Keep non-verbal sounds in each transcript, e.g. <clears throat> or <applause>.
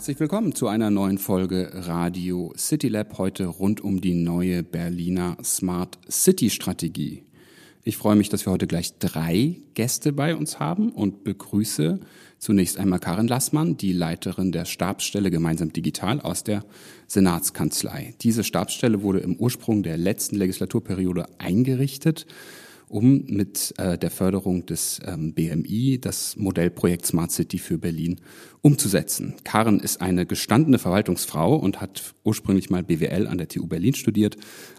Herzlich willkommen zu einer neuen Folge Radio City Lab, heute rund um die neue Berliner Smart City Strategie. Ich freue mich, dass wir heute gleich drei Gäste bei uns haben und begrüße zunächst einmal Karin Lassmann, die Leiterin der Stabsstelle Gemeinsam Digital aus der Senatskanzlei. Diese Stabsstelle wurde im Ursprung der letzten Legislaturperiode eingerichtet um mit äh, der Förderung des ähm, BMI das Modellprojekt Smart City für Berlin umzusetzen. Karen ist eine gestandene Verwaltungsfrau und hat ursprünglich mal BWL an der TU Berlin studiert,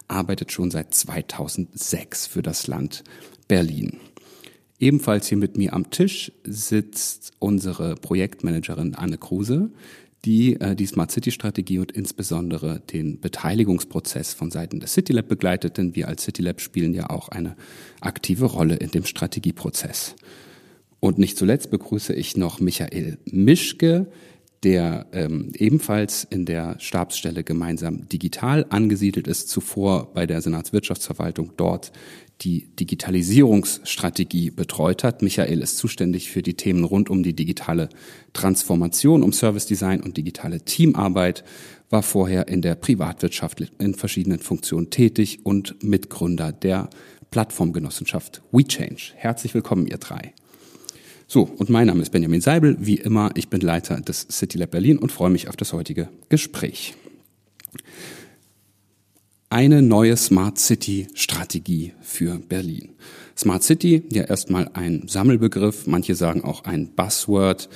arbeitet schon seit 2006 für das Land Berlin. Ebenfalls hier mit mir am Tisch sitzt unsere Projektmanagerin Anne Kruse, die äh, die Smart City Strategie und insbesondere den Beteiligungsprozess von Seiten des City Lab begleitet, denn wir als City Lab spielen ja auch eine aktive Rolle in dem Strategieprozess. Und nicht zuletzt begrüße ich noch Michael Mischke, der ähm, ebenfalls in der Stabsstelle gemeinsam digital angesiedelt ist, zuvor bei der Senatswirtschaftsverwaltung dort die Digitalisierungsstrategie betreut hat. Michael ist zuständig für die Themen rund um die digitale Transformation, um Service Design und digitale Teamarbeit, war vorher in der Privatwirtschaft in verschiedenen Funktionen tätig und Mitgründer der Plattformgenossenschaft WeChange. Herzlich willkommen, ihr drei. So, und mein Name ist Benjamin Seibel. Wie immer, ich bin Leiter des City Lab Berlin und freue mich auf das heutige Gespräch eine neue Smart City Strategie für Berlin. Smart City, ja erstmal ein Sammelbegriff, manche sagen auch ein Buzzword,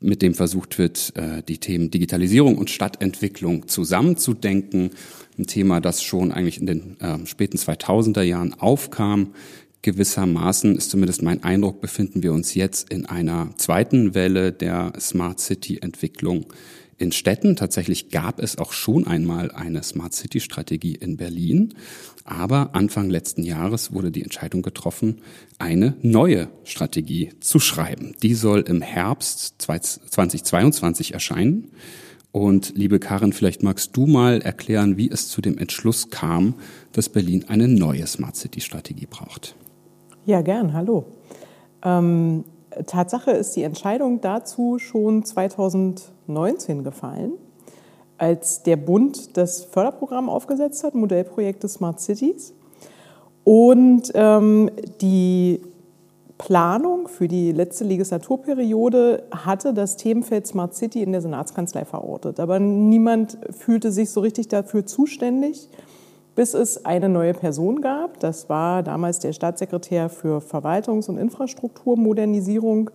mit dem versucht wird, äh, die Themen Digitalisierung und Stadtentwicklung zusammenzudenken. Ein Thema, das schon eigentlich in den äh, späten 2000er Jahren aufkam. Gewissermaßen ist zumindest mein Eindruck, befinden wir uns jetzt in einer zweiten Welle der Smart City Entwicklung in Städten. Tatsächlich gab es auch schon einmal eine Smart City Strategie in Berlin. Aber Anfang letzten Jahres wurde die Entscheidung getroffen, eine neue Strategie zu schreiben. Die soll im Herbst 2022 erscheinen. Und liebe Karin, vielleicht magst du mal erklären, wie es zu dem Entschluss kam, dass Berlin eine neue Smart City Strategie braucht. Ja, gern. Hallo. Ähm, Tatsache ist die Entscheidung dazu schon 2019 gefallen, als der Bund das Förderprogramm aufgesetzt hat, Modellprojekte Smart Cities. Und ähm, die Planung für die letzte Legislaturperiode hatte das Themenfeld Smart City in der Senatskanzlei verortet. Aber niemand fühlte sich so richtig dafür zuständig bis es eine neue Person gab. Das war damals der Staatssekretär für Verwaltungs- und Infrastrukturmodernisierung,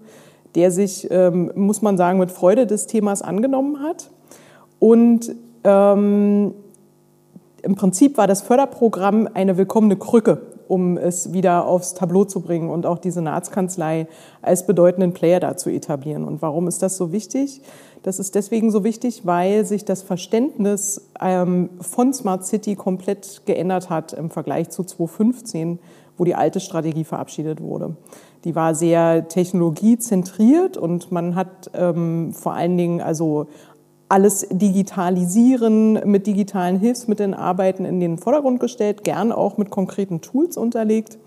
der sich, ähm, muss man sagen, mit Freude des Themas angenommen hat. Und ähm, im Prinzip war das Förderprogramm eine willkommene Krücke, um es wieder aufs Tableau zu bringen und auch die Senatskanzlei als bedeutenden Player da zu etablieren. Und warum ist das so wichtig? Das ist deswegen so wichtig, weil sich das Verständnis ähm, von Smart City komplett geändert hat im Vergleich zu 2015, wo die alte Strategie verabschiedet wurde. Die war sehr technologiezentriert und man hat ähm, vor allen Dingen also alles digitalisieren, mit digitalen Hilfsmitteln arbeiten in den Vordergrund gestellt, gern auch mit konkreten Tools unterlegt.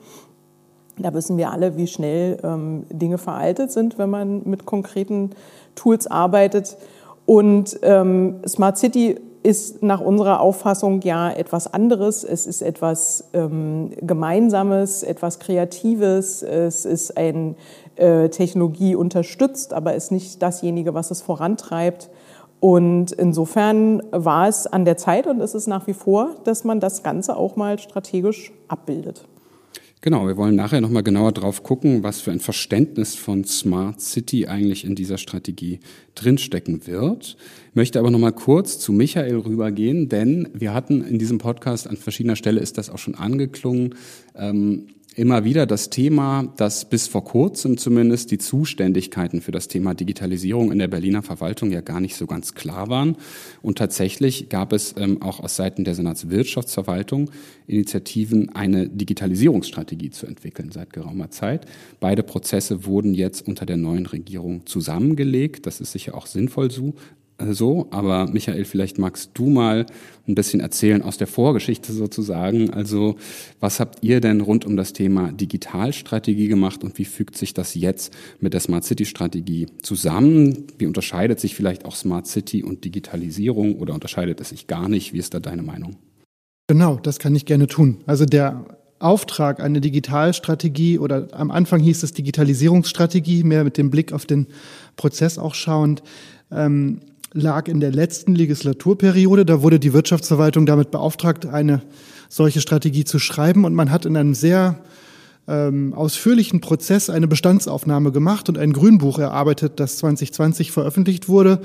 Da wissen wir alle, wie schnell ähm, Dinge veraltet sind, wenn man mit konkreten Tools arbeitet. Und ähm, Smart City ist nach unserer Auffassung ja etwas anderes. Es ist etwas ähm, Gemeinsames, etwas Kreatives. Es ist ein äh, Technologie unterstützt, aber ist nicht dasjenige, was es vorantreibt. Und insofern war es an der Zeit und ist es nach wie vor, dass man das Ganze auch mal strategisch abbildet. Genau, wir wollen nachher nochmal genauer drauf gucken, was für ein Verständnis von Smart City eigentlich in dieser Strategie drinstecken wird. Ich möchte aber nochmal kurz zu Michael rübergehen, denn wir hatten in diesem Podcast an verschiedener Stelle ist das auch schon angeklungen. Ähm, immer wieder das Thema, dass bis vor kurzem zumindest die Zuständigkeiten für das Thema Digitalisierung in der Berliner Verwaltung ja gar nicht so ganz klar waren. Und tatsächlich gab es ähm, auch aus Seiten der Senatswirtschaftsverwaltung Initiativen, eine Digitalisierungsstrategie zu entwickeln seit geraumer Zeit. Beide Prozesse wurden jetzt unter der neuen Regierung zusammengelegt. Das ist sicher auch sinnvoll so, so, aber Michael, vielleicht magst du mal ein bisschen erzählen aus der Vorgeschichte sozusagen. Also was habt ihr denn rund um das Thema Digitalstrategie gemacht und wie fügt sich das jetzt mit der Smart City Strategie zusammen? Wie unterscheidet sich vielleicht auch Smart City und Digitalisierung oder unterscheidet es sich gar nicht? Wie ist da deine Meinung? Genau, das kann ich gerne tun. Also der Auftrag, eine Digitalstrategie oder am Anfang hieß es Digitalisierungsstrategie, mehr mit dem Blick auf den Prozess auch schauend, ähm, lag in der letzten Legislaturperiode. Da wurde die Wirtschaftsverwaltung damit beauftragt, eine solche Strategie zu schreiben und man hat in einem sehr ähm, ausführlichen Prozess eine Bestandsaufnahme gemacht und ein Grünbuch erarbeitet, das 2020 veröffentlicht wurde.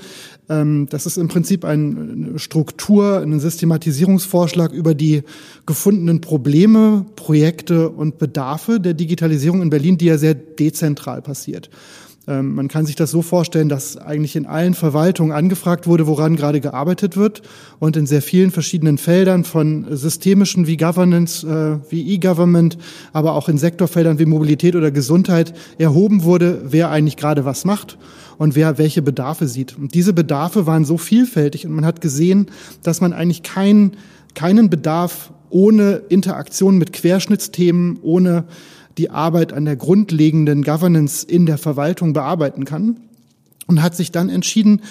Ähm, das ist im Prinzip eine Struktur, ein Systematisierungsvorschlag über die gefundenen Probleme, Projekte und Bedarfe der Digitalisierung in Berlin, die ja sehr dezentral passiert. Ähm, man kann sich das so vorstellen, dass eigentlich in allen Verwaltungen angefragt wurde, woran gerade gearbeitet wird und in sehr vielen verschiedenen Feldern von systemischen wie Governance, äh, wie E-Government, aber auch in Sektorfeldern wie Mobilität oder Gesundheit erhoben wurde, wer eigentlich gerade was macht und wer welche Bedarfe sieht. Und diese Bedarfe waren so vielfältig und man hat gesehen, dass man eigentlich keinen keinen Bedarf ohne Interaktion mit Querschnittsthemen, ohne die Arbeit an der grundlegenden Governance in der Verwaltung bearbeiten kann und hat sich dann entschieden,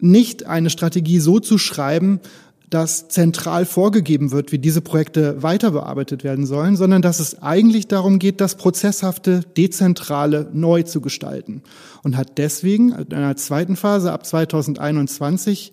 nicht eine Strategie so zu schreiben, dass zentral vorgegeben wird, wie diese Projekte weiter bearbeitet werden sollen, sondern dass es eigentlich darum geht, das Prozesshafte, Dezentrale neu zu gestalten. Und hat deswegen in einer zweiten Phase ab 2021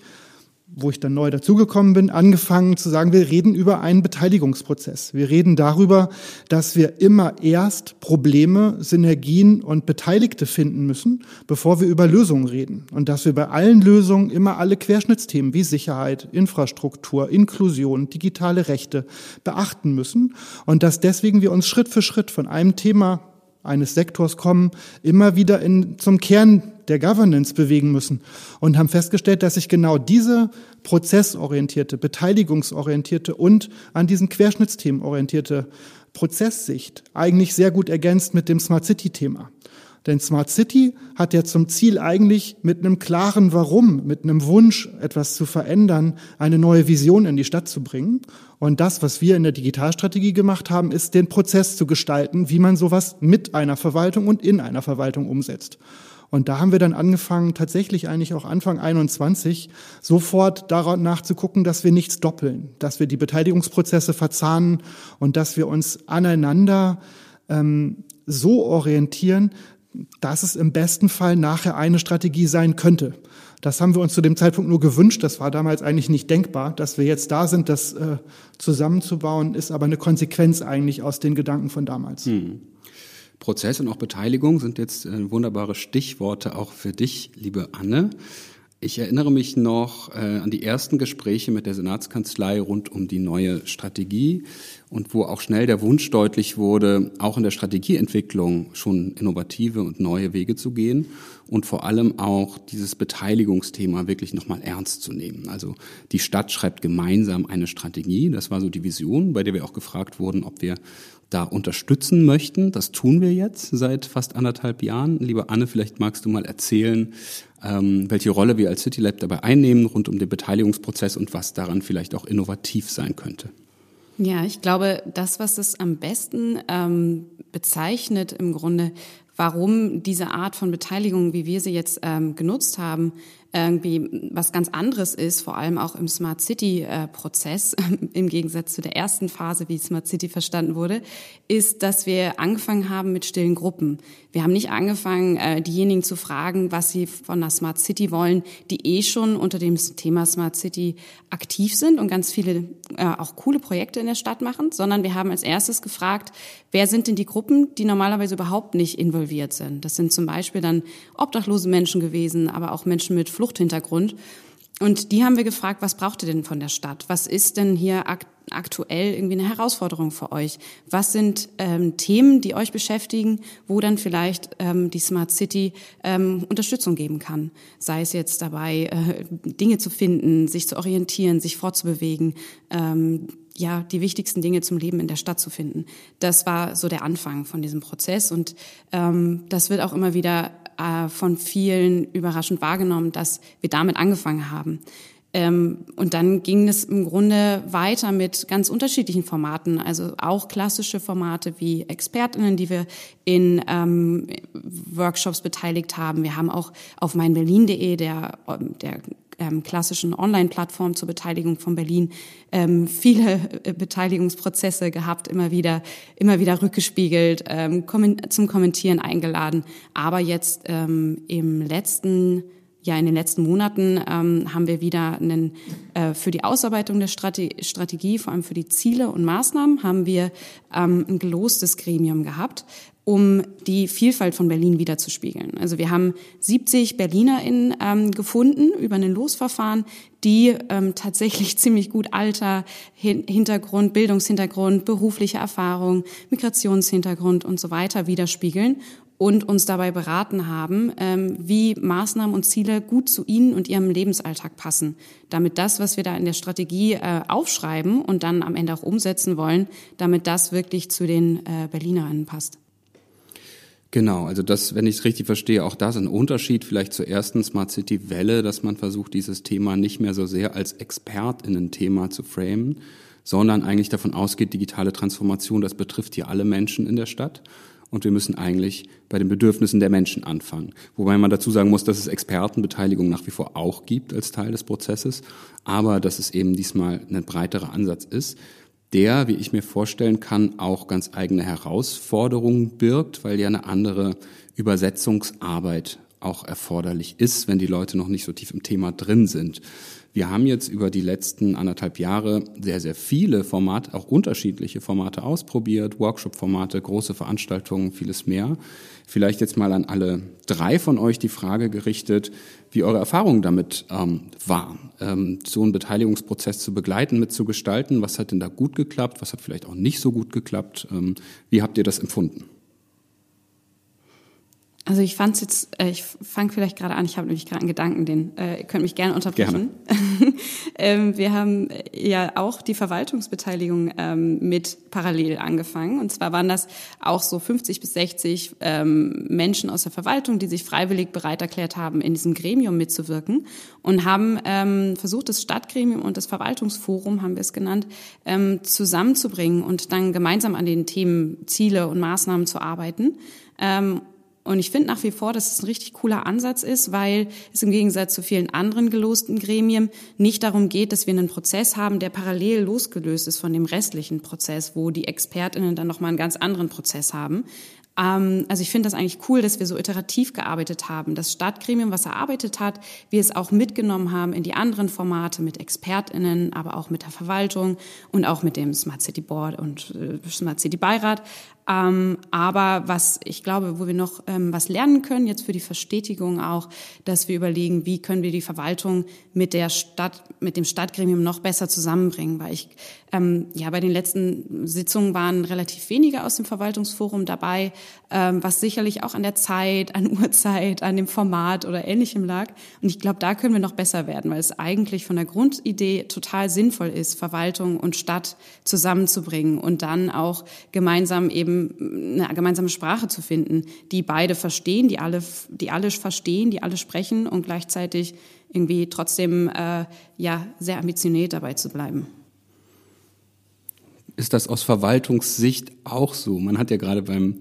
wo ich dann neu dazugekommen bin, angefangen zu sagen, wir reden über einen Beteiligungsprozess. Wir reden darüber, dass wir immer erst Probleme, Synergien und Beteiligte finden müssen, bevor wir über Lösungen reden. Und dass wir bei allen Lösungen immer alle Querschnittsthemen wie Sicherheit, Infrastruktur, Inklusion, digitale Rechte beachten müssen. Und dass deswegen wir uns Schritt für Schritt von einem Thema eines Sektors kommen, immer wieder in, zum Kern der Governance bewegen müssen und haben festgestellt, dass sich genau diese prozessorientierte, beteiligungsorientierte und an diesen Querschnittsthemen orientierte Prozesssicht eigentlich sehr gut ergänzt mit dem Smart City Thema. Denn Smart City hat ja zum Ziel eigentlich mit einem klaren Warum, mit einem Wunsch, etwas zu verändern, eine neue Vision in die Stadt zu bringen. Und das, was wir in der Digitalstrategie gemacht haben, ist den Prozess zu gestalten, wie man sowas mit einer Verwaltung und in einer Verwaltung umsetzt. Und da haben wir dann angefangen, tatsächlich eigentlich auch Anfang 21, sofort danach zu gucken, dass wir nichts doppeln, dass wir die Beteiligungsprozesse verzahnen und dass wir uns aneinander ähm, so orientieren, dass es im besten Fall nachher eine Strategie sein könnte. Das haben wir uns zu dem Zeitpunkt nur gewünscht. Das war damals eigentlich nicht denkbar. Dass wir jetzt da sind, das äh, zusammenzubauen, ist aber eine Konsequenz eigentlich aus den Gedanken von damals. Hm. Prozess und auch Beteiligung sind jetzt äh, wunderbare Stichworte auch für dich, liebe Anne. Ich erinnere mich noch äh, an die ersten Gespräche mit der Senatskanzlei rund um die neue Strategie und wo auch schnell der Wunsch deutlich wurde, auch in der Strategieentwicklung schon innovative und neue Wege zu gehen und vor allem auch dieses Beteiligungsthema wirklich nochmal ernst zu nehmen. Also die Stadt schreibt gemeinsam eine Strategie, das war so die Vision, bei der wir auch gefragt wurden, ob wir da unterstützen möchten. Das tun wir jetzt seit fast anderthalb Jahren. Liebe Anne, vielleicht magst du mal erzählen, ähm, welche Rolle wir als CityLab dabei einnehmen rund um den Beteiligungsprozess und was daran vielleicht auch innovativ sein könnte. Ja, ich glaube, das, was es am besten ähm, bezeichnet, im Grunde, warum diese Art von Beteiligung, wie wir sie jetzt ähm, genutzt haben, irgendwie was ganz anderes ist, vor allem auch im Smart City-Prozess, äh, <laughs> im Gegensatz zu der ersten Phase, wie Smart City verstanden wurde, ist, dass wir angefangen haben mit stillen Gruppen. Wir haben nicht angefangen, äh, diejenigen zu fragen, was sie von der Smart City wollen, die eh schon unter dem Thema Smart City aktiv sind und ganz viele äh, auch coole Projekte in der Stadt machen, sondern wir haben als erstes gefragt, wer sind denn die Gruppen, die normalerweise überhaupt nicht involviert sind. Das sind zum Beispiel dann obdachlose Menschen gewesen, aber auch Menschen mit Flucht Fluchthintergrund. Und die haben wir gefragt, was braucht ihr denn von der Stadt? Was ist denn hier ak aktuell irgendwie eine Herausforderung für euch? Was sind ähm, Themen, die euch beschäftigen, wo dann vielleicht ähm, die Smart City ähm, Unterstützung geben kann? Sei es jetzt dabei, äh, Dinge zu finden, sich zu orientieren, sich fortzubewegen, ähm, ja, die wichtigsten Dinge zum Leben in der Stadt zu finden. Das war so der Anfang von diesem Prozess und ähm, das wird auch immer wieder äh, von vielen überraschend wahrgenommen, dass wir damit angefangen haben. Ähm, und dann ging es im Grunde weiter mit ganz unterschiedlichen Formaten, also auch klassische Formate wie Expertinnen, die wir in ähm, Workshops beteiligt haben. Wir haben auch auf meinberlin.de, der, der ähm, klassischen Online-Plattform zur Beteiligung von Berlin ähm, viele äh, Beteiligungsprozesse gehabt, immer wieder, immer wieder rückgespiegelt, ähm, zum Kommentieren eingeladen. Aber jetzt ähm, im letzten ja, in den letzten Monaten ähm, haben wir wieder einen, äh, für die Ausarbeitung der Strate Strategie, vor allem für die Ziele und Maßnahmen, haben wir ähm, ein gelostes Gremium gehabt, um die Vielfalt von Berlin wiederzuspiegeln. Also wir haben 70 BerlinerInnen ähm, gefunden über ein Losverfahren, die ähm, tatsächlich <laughs> ziemlich gut Alter, Hin Hintergrund, Bildungshintergrund, berufliche Erfahrung, Migrationshintergrund und so weiter widerspiegeln und uns dabei beraten haben, ähm, wie Maßnahmen und Ziele gut zu ihnen und ihrem Lebensalltag passen, damit das, was wir da in der Strategie äh, aufschreiben und dann am Ende auch umsetzen wollen, damit das wirklich zu den äh, Berlinerinnen passt. Genau, also das, wenn ich es richtig verstehe, auch das ein Unterschied vielleicht zur ersten Smart City Welle, dass man versucht, dieses Thema nicht mehr so sehr als Expertinnen-Thema zu framen, sondern eigentlich davon ausgeht, digitale Transformation, das betrifft hier alle Menschen in der Stadt und wir müssen eigentlich bei den Bedürfnissen der Menschen anfangen. Wobei man dazu sagen muss, dass es Expertenbeteiligung nach wie vor auch gibt als Teil des Prozesses, aber dass es eben diesmal ein breiterer Ansatz ist, der, wie ich mir vorstellen kann, auch ganz eigene Herausforderungen birgt, weil ja eine andere Übersetzungsarbeit auch erforderlich ist, wenn die Leute noch nicht so tief im Thema drin sind. Wir haben jetzt über die letzten anderthalb Jahre sehr, sehr viele Formate, auch unterschiedliche Formate ausprobiert, Workshop-Formate, große Veranstaltungen, vieles mehr. Vielleicht jetzt mal an alle drei von euch die Frage gerichtet, wie eure Erfahrungen damit ähm, waren, ähm, so einen Beteiligungsprozess zu begleiten, mitzugestalten. Was hat denn da gut geklappt? Was hat vielleicht auch nicht so gut geklappt? Ähm, wie habt ihr das empfunden? Also ich fand jetzt, äh, ich fange vielleicht gerade an, ich habe nämlich gerade einen Gedanken, den äh, ihr könnt mich gerne unterbrechen. Gerne. <laughs> ähm, wir haben ja auch die Verwaltungsbeteiligung ähm, mit parallel angefangen. Und zwar waren das auch so 50 bis 60 ähm, Menschen aus der Verwaltung, die sich freiwillig bereit erklärt haben, in diesem Gremium mitzuwirken und haben ähm, versucht, das Stadtgremium und das Verwaltungsforum, haben wir es genannt, ähm, zusammenzubringen und dann gemeinsam an den Themen, Ziele und Maßnahmen zu arbeiten. Ähm, und ich finde nach wie vor, dass es ein richtig cooler Ansatz ist, weil es im Gegensatz zu vielen anderen gelosten Gremien nicht darum geht, dass wir einen Prozess haben, der parallel losgelöst ist von dem restlichen Prozess, wo die Expertinnen dann nochmal einen ganz anderen Prozess haben. Ähm, also ich finde das eigentlich cool, dass wir so iterativ gearbeitet haben. Das Stadtgremium, was erarbeitet hat, wir es auch mitgenommen haben in die anderen Formate mit ExpertInnen, aber auch mit der Verwaltung und auch mit dem Smart City Board und äh, Smart City Beirat. Ähm, aber was ich glaube, wo wir noch ähm, was lernen können, jetzt für die Verstetigung auch, dass wir überlegen, wie können wir die Verwaltung mit der Stadt, mit dem Stadtgremium noch besser zusammenbringen, weil ich ähm, ja bei den letzten Sitzungen waren relativ wenige aus dem Verwaltungsforum dabei, ähm, was sicherlich auch an der Zeit, an <laughs> Uhrzeit, an dem Format oder ähnlichem lag. Und ich glaube, da können wir noch besser werden, weil es eigentlich von der Grundidee total sinnvoll ist, Verwaltung und Stadt zusammenzubringen und dann auch gemeinsam eben eine gemeinsame Sprache zu finden, die beide verstehen, die alle, die alle verstehen, die alle sprechen und gleichzeitig irgendwie trotzdem äh, ja sehr ambitioniert dabei zu bleiben. Ist das aus Verwaltungssicht auch so? Man hat ja gerade beim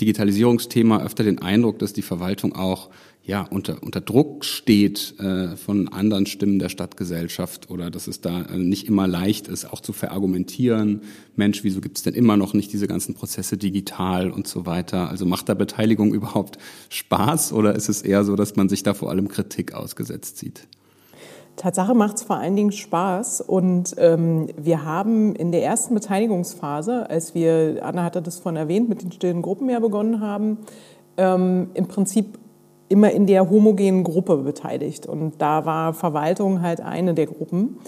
Digitalisierungsthema öfter den Eindruck, dass die Verwaltung auch ja, unter, unter Druck steht äh, von anderen Stimmen der Stadtgesellschaft oder dass es da äh, nicht immer leicht ist, auch zu verargumentieren, Mensch, wieso gibt es denn immer noch nicht diese ganzen Prozesse digital und so weiter? Also macht da Beteiligung <laughs> überhaupt Spaß oder ist es eher so, dass man sich da vor allem Kritik ausgesetzt sieht? Tatsache macht es vor allen Dingen Spaß und ähm, wir haben in der ersten Beteiligungsphase, als wir, Anna hatte das von erwähnt, mit den stillen Gruppen ja begonnen haben, ähm, im Prinzip immer in der homogenen Gruppe beteiligt. Und da war Verwaltung halt eine der Gruppen.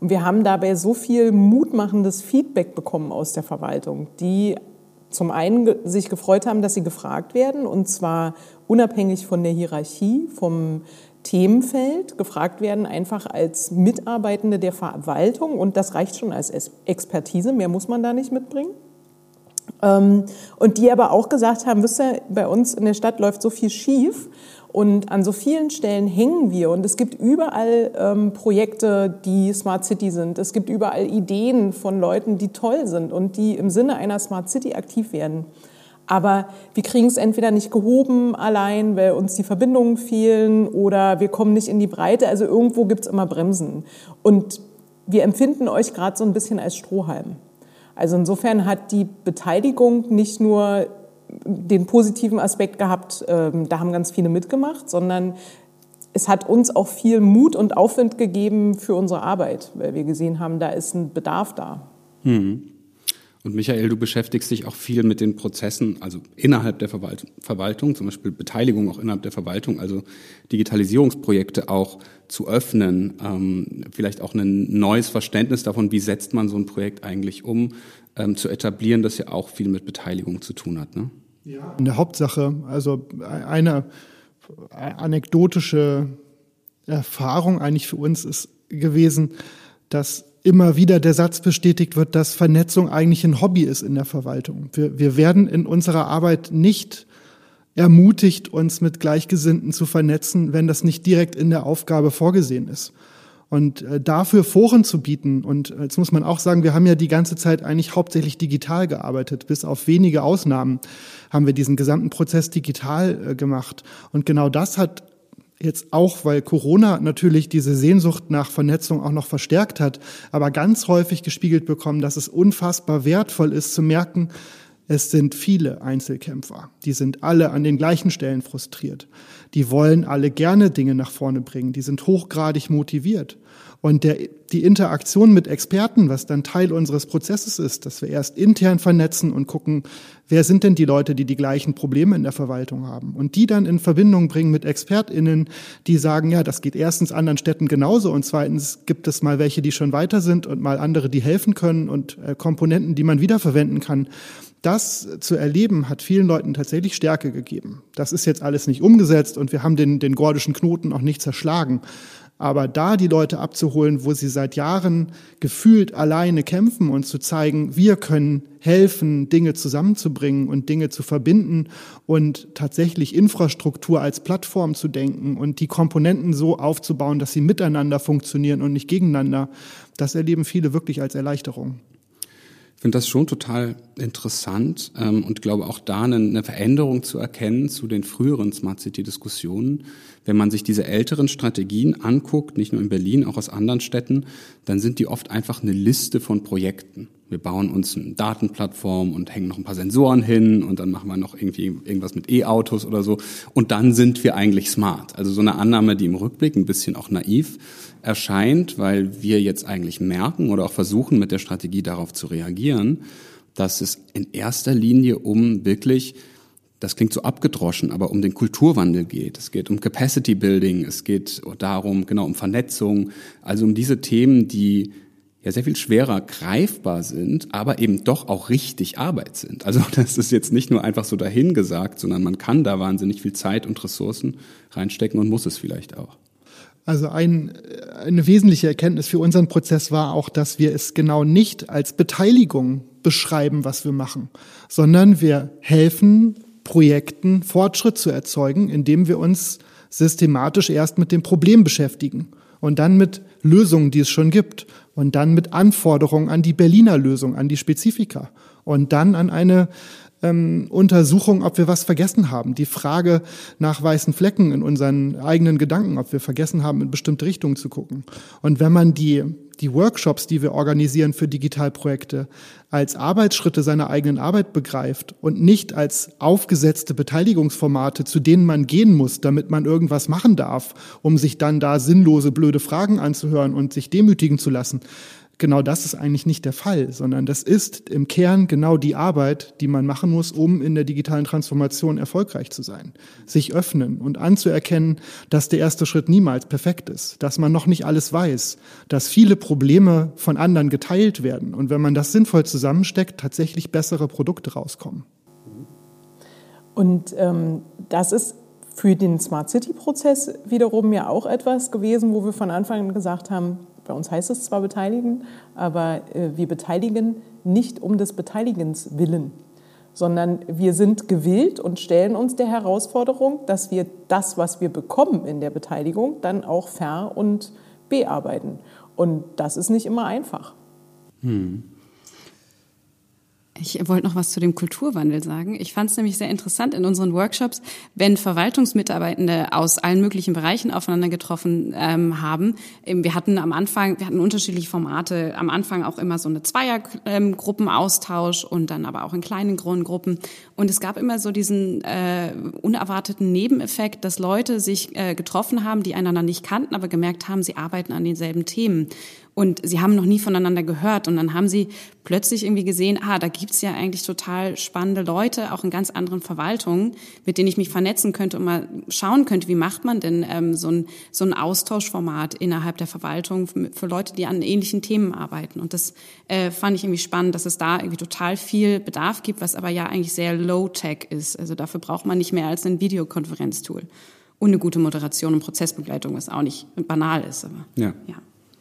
Und wir haben dabei so viel mutmachendes Feedback bekommen aus der Verwaltung, die zum einen sich gefreut haben, dass sie gefragt werden, und zwar unabhängig von der Hierarchie, vom Themenfeld, gefragt werden einfach als Mitarbeitende der Verwaltung. Und das reicht schon als Expertise, mehr muss man da nicht mitbringen. Ähm, und die aber auch gesagt haben, wisst ihr, bei uns in der Stadt läuft so viel schief und an so vielen Stellen hängen wir und es gibt überall ähm, Projekte, die Smart City sind. Es gibt überall Ideen von Leuten, die toll sind und die im Sinne einer Smart City aktiv werden. Aber wir kriegen es entweder nicht gehoben allein, weil uns die Verbindungen fehlen oder wir kommen nicht in die Breite. Also irgendwo gibt es immer Bremsen. Und wir empfinden euch gerade so ein bisschen als Strohhalm. Also insofern hat die Beteiligung nicht nur den positiven Aspekt gehabt, ähm, da haben ganz viele mitgemacht, sondern es hat uns auch viel Mut und Aufwind gegeben für unsere Arbeit, weil wir gesehen haben, da ist ein Bedarf da. Mhm. Und Michael, du beschäftigst dich auch viel mit den Prozessen, also innerhalb der Verwaltung, zum Beispiel Beteiligung auch innerhalb der Verwaltung, also Digitalisierungsprojekte auch zu öffnen, ähm, vielleicht auch ein neues Verständnis davon, wie setzt man so ein Projekt eigentlich um, ähm, zu etablieren, das ja auch viel mit Beteiligung zu tun hat. Ne? Ja. In der Hauptsache, also eine anekdotische Erfahrung eigentlich für uns ist gewesen, dass immer wieder der Satz bestätigt wird, dass Vernetzung eigentlich ein Hobby ist in der Verwaltung. Wir, wir werden in unserer Arbeit nicht ermutigt, uns mit Gleichgesinnten zu vernetzen, wenn das nicht direkt in der Aufgabe vorgesehen ist. Und äh, dafür Foren zu bieten, und äh, jetzt muss man auch sagen, wir haben ja die ganze Zeit eigentlich hauptsächlich digital gearbeitet. Bis auf wenige Ausnahmen haben wir diesen gesamten Prozess digital äh, gemacht. Und genau das hat jetzt auch, weil Corona natürlich diese Sehnsucht nach Vernetzung auch noch verstärkt hat, aber ganz häufig gespiegelt bekommen, dass es unfassbar wertvoll ist zu merken, es sind viele Einzelkämpfer. Die sind alle an den gleichen Stellen frustriert. Die wollen alle gerne Dinge nach vorne bringen. Die sind hochgradig motiviert. Und der, die Interaktion mit Experten, was dann Teil unseres Prozesses ist, dass wir erst intern vernetzen und gucken, wer sind denn die Leute, die die gleichen Probleme in der Verwaltung haben und die dann in Verbindung bringen mit ExpertInnen, die sagen, ja, das geht erstens anderen Städten genauso und zweitens gibt es mal welche, die schon weiter sind und mal andere, die helfen können und äh, Komponenten, die man wiederverwenden kann. Das zu erleben hat vielen Leuten tatsächlich Stärke gegeben. Das ist jetzt alles nicht umgesetzt und wir haben den, den gordischen Knoten auch nicht zerschlagen. Aber da die Leute abzuholen, wo sie seit Jahren gefühlt alleine kämpfen und zu zeigen, wir können helfen, Dinge zusammenzubringen und Dinge zu verbinden und tatsächlich Infrastruktur als Plattform zu denken und die Komponenten so aufzubauen, dass sie miteinander funktionieren und nicht gegeneinander, das erleben viele wirklich als Erleichterung finde das schon total interessant ähm, und glaube auch da eine, eine Veränderung zu erkennen zu den früheren Smart City-Diskussionen. Wenn man sich diese älteren Strategien anguckt, nicht nur in Berlin, auch aus anderen Städten, dann sind die oft einfach eine Liste von Projekten. Wir bauen uns eine Datenplattform und hängen noch ein paar Sensoren hin und dann machen wir noch irgendwie irgendwas mit E-Autos oder so. Und dann sind wir eigentlich smart. Also so eine Annahme, die im Rückblick ein bisschen auch naiv erscheint, weil wir jetzt eigentlich merken oder auch versuchen mit der Strategie darauf zu reagieren, dass es in erster Linie um wirklich, das klingt so abgedroschen, aber um den Kulturwandel geht. Es geht um Capacity Building, es geht darum, genau um Vernetzung, also um diese Themen, die ja sehr viel schwerer greifbar sind, aber eben doch auch richtig Arbeit sind. Also <laughs> das ist jetzt nicht nur einfach so dahingesagt, sondern man kann da wahnsinnig viel Zeit und Ressourcen reinstecken und muss es vielleicht auch. Also ein, eine wesentliche Erkenntnis für unseren Prozess war auch, dass wir es genau nicht als Beteiligung beschreiben, was wir machen, sondern wir helfen Projekten Fortschritt zu erzeugen, indem wir uns systematisch erst mit dem Problem beschäftigen und dann mit Lösungen, die es schon gibt und dann mit Anforderungen an die Berliner Lösung, an die Spezifika. Und dann an eine ähm, Untersuchung, ob wir was vergessen haben. Die Frage nach weißen Flecken in unseren eigenen Gedanken, ob wir vergessen haben, in bestimmte Richtungen zu gucken. Und wenn man die, die Workshops, die wir organisieren für Digitalprojekte, als Arbeitsschritte seiner eigenen Arbeit begreift und nicht als aufgesetzte Beteiligungsformate, zu denen man gehen muss, damit man irgendwas machen darf, um sich dann da sinnlose, blöde Fragen anzuhören und sich demütigen zu lassen, genau das ist eigentlich nicht der Fall, sondern das ist im Kern genau die Arbeit, die man machen muss, um in der digitalen Transformation erfolgreich zu sein. Sich öffnen und anzuerkennen, dass der erste Schritt niemals perfekt ist, dass man noch nicht alles weiß, dass viele Probleme von anderen geteilt werden und wenn man das sinnvoll zusammensteckt, tatsächlich bessere Produkte rauskommen. Und ähm, das ist für den Smart City-Prozess wiederum ja auch etwas gewesen, wo wir von Anfang an gesagt haben, bei uns heißt es zwar beteiligen, aber äh, wir beteiligen nicht um des Beteiligens willen, sondern wir sind gewillt und stellen uns der Herausforderung, dass wir das, was wir bekommen in der Beteiligung, dann auch ver- und bearbeiten. Und das ist nicht immer einfach. Hm. Ich wollte noch was zu dem Kulturwandel sagen. Ich fand es nämlich sehr interessant in unseren Workshops, wenn Verwaltungsmitarbeitende aus allen möglichen Bereichen aufeinander getroffen ähm, haben. Wir hatten am Anfang, wir hatten unterschiedliche Formate. Am Anfang auch immer so eine Zweiergruppenaustausch und dann aber auch in kleinen Gruppen. Und es gab immer so diesen äh, unerwarteten Nebeneffekt, dass Leute sich äh, getroffen haben, die einander nicht kannten, aber gemerkt haben, sie arbeiten an denselben Themen. Und sie haben noch nie voneinander gehört. Und dann haben sie plötzlich irgendwie gesehen, ah, da gibt's ja eigentlich total spannende Leute, auch in ganz anderen Verwaltungen, mit denen ich mich vernetzen könnte und mal schauen könnte, wie macht man denn ähm, so, ein, so ein Austauschformat innerhalb der Verwaltung für Leute, die an ähnlichen Themen arbeiten. Und das äh, fand ich irgendwie spannend, dass es da irgendwie total viel Bedarf gibt, was aber ja eigentlich sehr low-tech ist. Also dafür braucht man nicht mehr als ein Videokonferenztool. Und eine gute Moderation und Prozessbegleitung, was auch nicht banal ist. Aber, ja. ja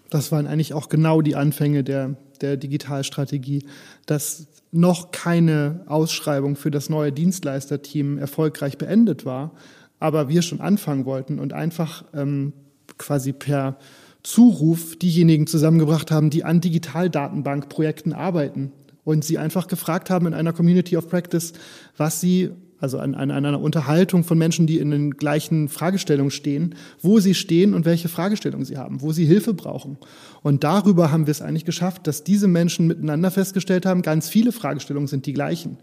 das waren eigentlich auch genau die Anfänge der, der Digitalstrategie, dass noch keine Ausschreibung für das neue Dienstleisterteam erfolgreich beendet war, aber wir schon anfangen wollten und einfach ähm, quasi per Zuruf diejenigen zusammengebracht haben, die an Digitaldatenbankprojekten arbeiten und sie einfach gefragt haben in einer Community of Practice, was sie also an, an, einer Unterhaltung von Menschen, die in den gleichen Fragestellungen stehen, wo sie stehen und welche Fragestellungen sie haben, wo sie Hilfe brauchen. Und darüber haben wir es eigentlich geschafft, dass diese Menschen miteinander festgestellt haben, ganz viele Fragestellungen sind die gleichen.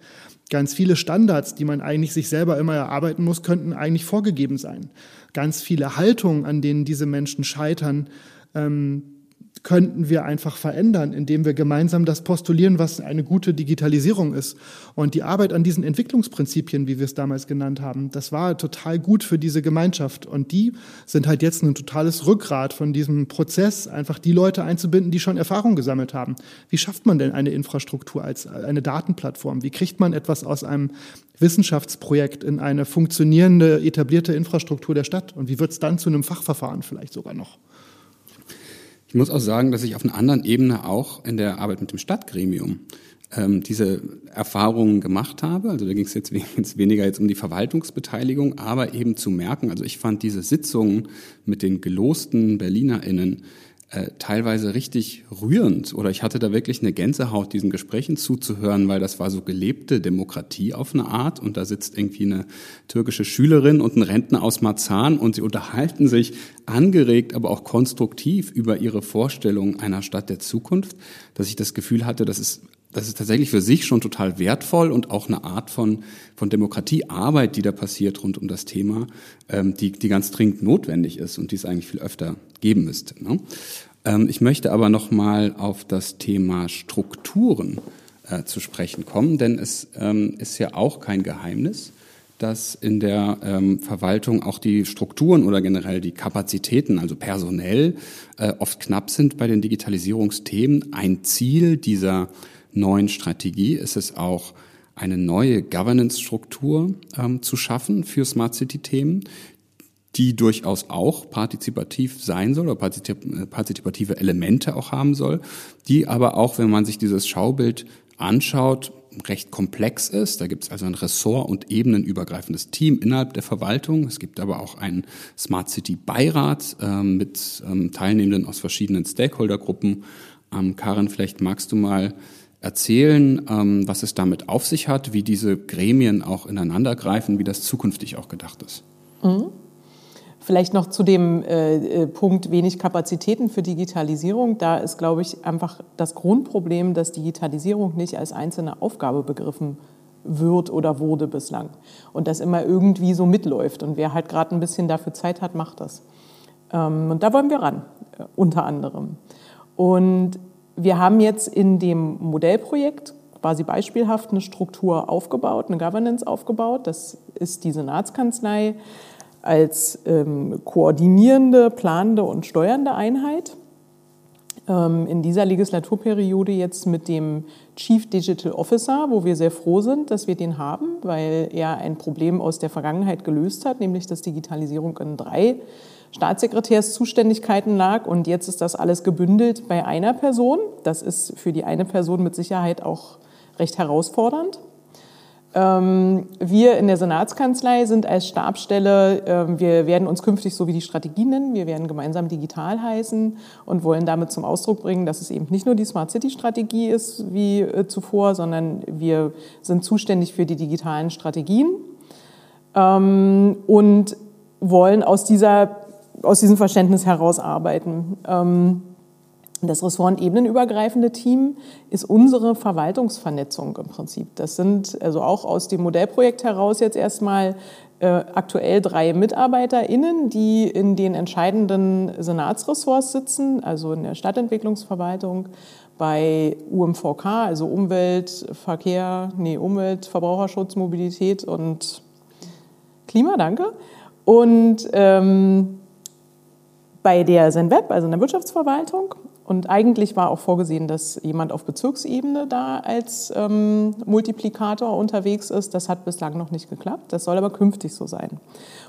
Ganz viele Standards, die man eigentlich sich selber immer erarbeiten muss, könnten eigentlich vorgegeben sein. Ganz viele Haltungen, an denen diese Menschen scheitern, ähm, könnten wir einfach verändern, indem wir gemeinsam das postulieren, was eine gute Digitalisierung ist. Und die Arbeit an diesen Entwicklungsprinzipien, wie wir es damals genannt haben, das war total gut für diese Gemeinschaft. Und die sind halt jetzt ein totales Rückgrat von diesem Prozess, einfach die Leute einzubinden, die schon Erfahrung gesammelt haben. Wie schafft man denn eine Infrastruktur als eine Datenplattform? Wie kriegt man etwas aus einem Wissenschaftsprojekt in eine funktionierende, etablierte Infrastruktur der Stadt? Und wie wird es dann zu einem Fachverfahren vielleicht sogar noch? Ich muss auch sagen, dass ich auf einer anderen Ebene auch in der Arbeit mit dem Stadtgremium ähm, diese Erfahrungen gemacht habe. Also da ging es jetzt <laughs> weniger jetzt um die Verwaltungsbeteiligung, aber eben zu merken, also ich fand diese Sitzungen mit den gelosten BerlinerInnen äh, teilweise richtig rührend. Oder ich hatte da wirklich eine Gänsehaut, diesen Gesprächen zuzuhören, weil das war so gelebte Demokratie auf eine Art. Und da sitzt irgendwie eine türkische Schülerin und ein Rentner aus Marzahn und sie unterhalten sich angeregt, aber auch konstruktiv über ihre Vorstellungen einer Stadt der Zukunft, dass ich das Gefühl hatte, das ist das ist tatsächlich für sich schon total wertvoll und auch eine Art von, von Demokratiearbeit, die da passiert rund um das Thema, ähm, die, die ganz dringend notwendig ist und die es eigentlich viel öfter geben müsste. Ne? Ähm, ich möchte aber noch mal auf das Thema Strukturen äh, zu sprechen kommen, denn es ähm, ist ja auch kein Geheimnis, dass in der ähm, Verwaltung auch die Strukturen oder generell die Kapazitäten, also personell, äh, oft knapp sind bei den Digitalisierungsthemen. Ein Ziel dieser neuen Strategie ist es auch, eine neue Governance-Struktur ähm, zu schaffen für Smart City-Themen, die durchaus auch partizipativ sein soll oder äh, partizipative Elemente auch haben soll, die aber auch, wenn man sich dieses Schaubild anschaut, recht komplex ist. Da gibt es also ein Ressort- und ebenenübergreifendes Team innerhalb der Verwaltung. Es gibt aber auch einen Smart City Beirat äh, mit ähm, Teilnehmenden aus verschiedenen Stakeholdergruppen. Ähm, Karin, vielleicht magst du mal erzählen, ähm, was es damit auf sich hat, wie diese Gremien auch ineinandergreifen, wie das zukünftig auch gedacht ist. Mhm. Vielleicht noch zu dem äh, äh, Punkt wenig Kapazitäten für Digitalisierung. Da ist, glaube ich, einfach das Grundproblem, dass Digitalisierung nicht als einzelne Aufgabe begriffen wird oder wurde bislang. Und das immer irgendwie so mitläuft. Und wer halt gerade ein bisschen dafür Zeit hat, macht das. Ähm, und da wollen wir ran, äh, unter anderem. Und wir haben jetzt in dem Modellprojekt quasi beispielhaft eine Struktur aufgebaut, eine Governance aufgebaut. Das ist die Senatskanzlei als ähm, koordinierende, planende und steuernde Einheit. Ähm, in dieser Legislaturperiode jetzt mit dem Chief Digital Officer, wo wir sehr froh sind, dass wir den haben, weil er ein Problem aus der Vergangenheit gelöst hat, nämlich dass Digitalisierung in drei Staatssekretärszuständigkeiten lag. Und jetzt ist das alles gebündelt bei einer Person. Das ist für die eine Person mit Sicherheit auch recht herausfordernd. Ähm, wir in der Senatskanzlei sind als Stabsstelle, äh, wir werden uns künftig so wie die Strategie nennen, wir werden gemeinsam digital heißen und wollen damit zum Ausdruck bringen, dass es eben nicht nur die Smart City Strategie ist wie äh, zuvor, sondern wir sind zuständig für die digitalen Strategien ähm, und wollen aus, dieser, aus diesem Verständnis heraus arbeiten. Ähm, das ressortenebenenübergreifende Team ist unsere Verwaltungsvernetzung im Prinzip. Das sind also auch aus dem Modellprojekt heraus jetzt erstmal äh, aktuell drei MitarbeiterInnen, die in den entscheidenden Senatsressorts sitzen, also in der Stadtentwicklungsverwaltung, bei UMVK, also Umwelt, Verkehr, nee, Umwelt, Verbraucherschutz, Mobilität und Klima, danke. Und ähm, bei der Senweb, also in der Wirtschaftsverwaltung und eigentlich war auch vorgesehen, dass jemand auf Bezirksebene da als ähm, Multiplikator unterwegs ist. Das hat bislang noch nicht geklappt. Das soll aber künftig so sein.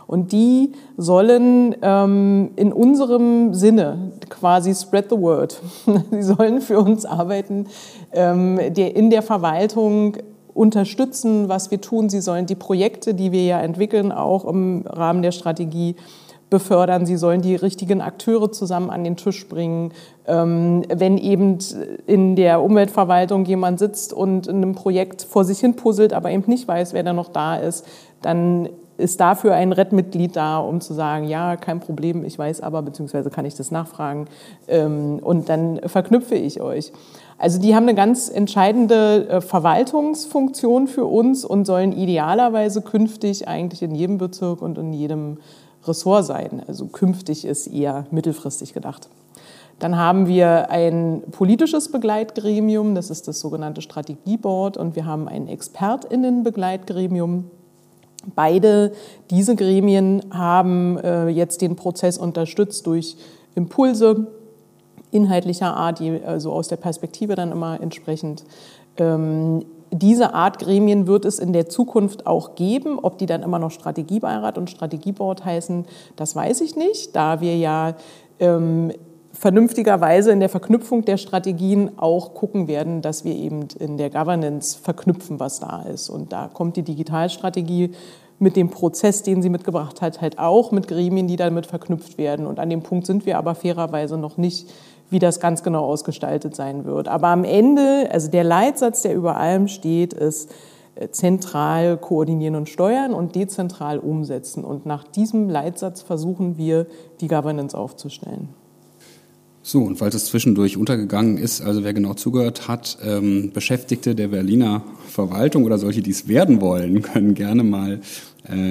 Und die sollen ähm, in unserem Sinne quasi spread the word. <laughs> Sie sollen für uns arbeiten, ähm, der in der Verwaltung unterstützen, was wir tun. Sie sollen die Projekte, die wir ja entwickeln, auch im Rahmen der Strategie befördern, sie sollen die richtigen Akteure zusammen an den Tisch bringen. Ähm, wenn eben in der Umweltverwaltung jemand sitzt und in einem Projekt vor sich hin puzzelt, aber eben nicht weiß, wer da noch da ist, dann ist dafür ein Rettmitglied da, um zu sagen, ja, kein Problem, ich weiß aber, beziehungsweise kann ich das nachfragen ähm, und dann verknüpfe ich euch. Also die haben eine ganz entscheidende äh, Verwaltungsfunktion für uns und sollen idealerweise künftig eigentlich in jedem Bezirk und in jedem Ressort sein. Also künftig ist eher mittelfristig gedacht. Dann haben wir ein politisches Begleitgremium, das ist das sogenannte Strategieboard, und wir haben ein Expertinnenbegleitgremium. Beide diese Gremien haben äh, jetzt den Prozess unterstützt durch Impulse inhaltlicher Art, die also aus der Perspektive dann immer entsprechend ähm, diese Art Gremien wird es in der Zukunft auch geben. Ob die dann immer noch Strategiebeirat und Strategieboard heißen, das weiß ich nicht, da wir ja ähm, vernünftigerweise in der Verknüpfung der Strategien auch gucken werden, dass wir eben in der Governance verknüpfen, was da ist. Und da kommt die Digitalstrategie mit dem Prozess, den sie mitgebracht hat, halt auch mit Gremien, die damit verknüpft werden. Und an dem Punkt sind wir aber fairerweise noch nicht wie das ganz genau ausgestaltet sein wird. Aber am Ende, also der Leitsatz, der über allem steht, ist äh, zentral koordinieren und steuern und dezentral umsetzen. Und nach diesem Leitsatz versuchen wir, die Governance aufzustellen. So, und falls es zwischendurch untergegangen ist, also wer genau zugehört hat, ähm, Beschäftigte der Berliner Verwaltung oder solche, die es werden wollen, <laughs> können gerne mal,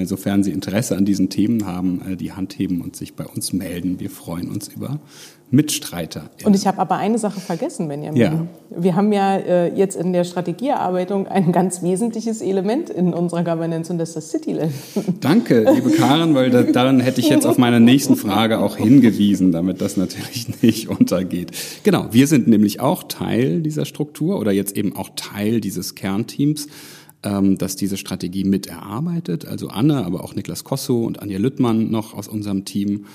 sofern sie Interesse an diesen Themen haben, äh, die Hand heben und sich bei uns melden. Wir freuen uns über Mitstreiter. Und ich habe aber eine Sache vergessen, Benjamin. Ja. Wir haben ja äh, jetzt in der Strategieerarbeitung ein ganz wesentliches Element in unserer Governance und das ist das Citylab. <laughs> Danke, liebe Karen, weil da, daran hätte ich jetzt auf meiner nächsten Frage auch hingewiesen, damit das natürlich nicht untergeht. Genau, wir sind nämlich auch Teil dieser Struktur oder jetzt eben auch Teil dieses Kernteams ähm, das diese Strategie mit erarbeitet. Also Anne, aber auch Niklas Kosso und Anja Lüttmann noch aus unserem Team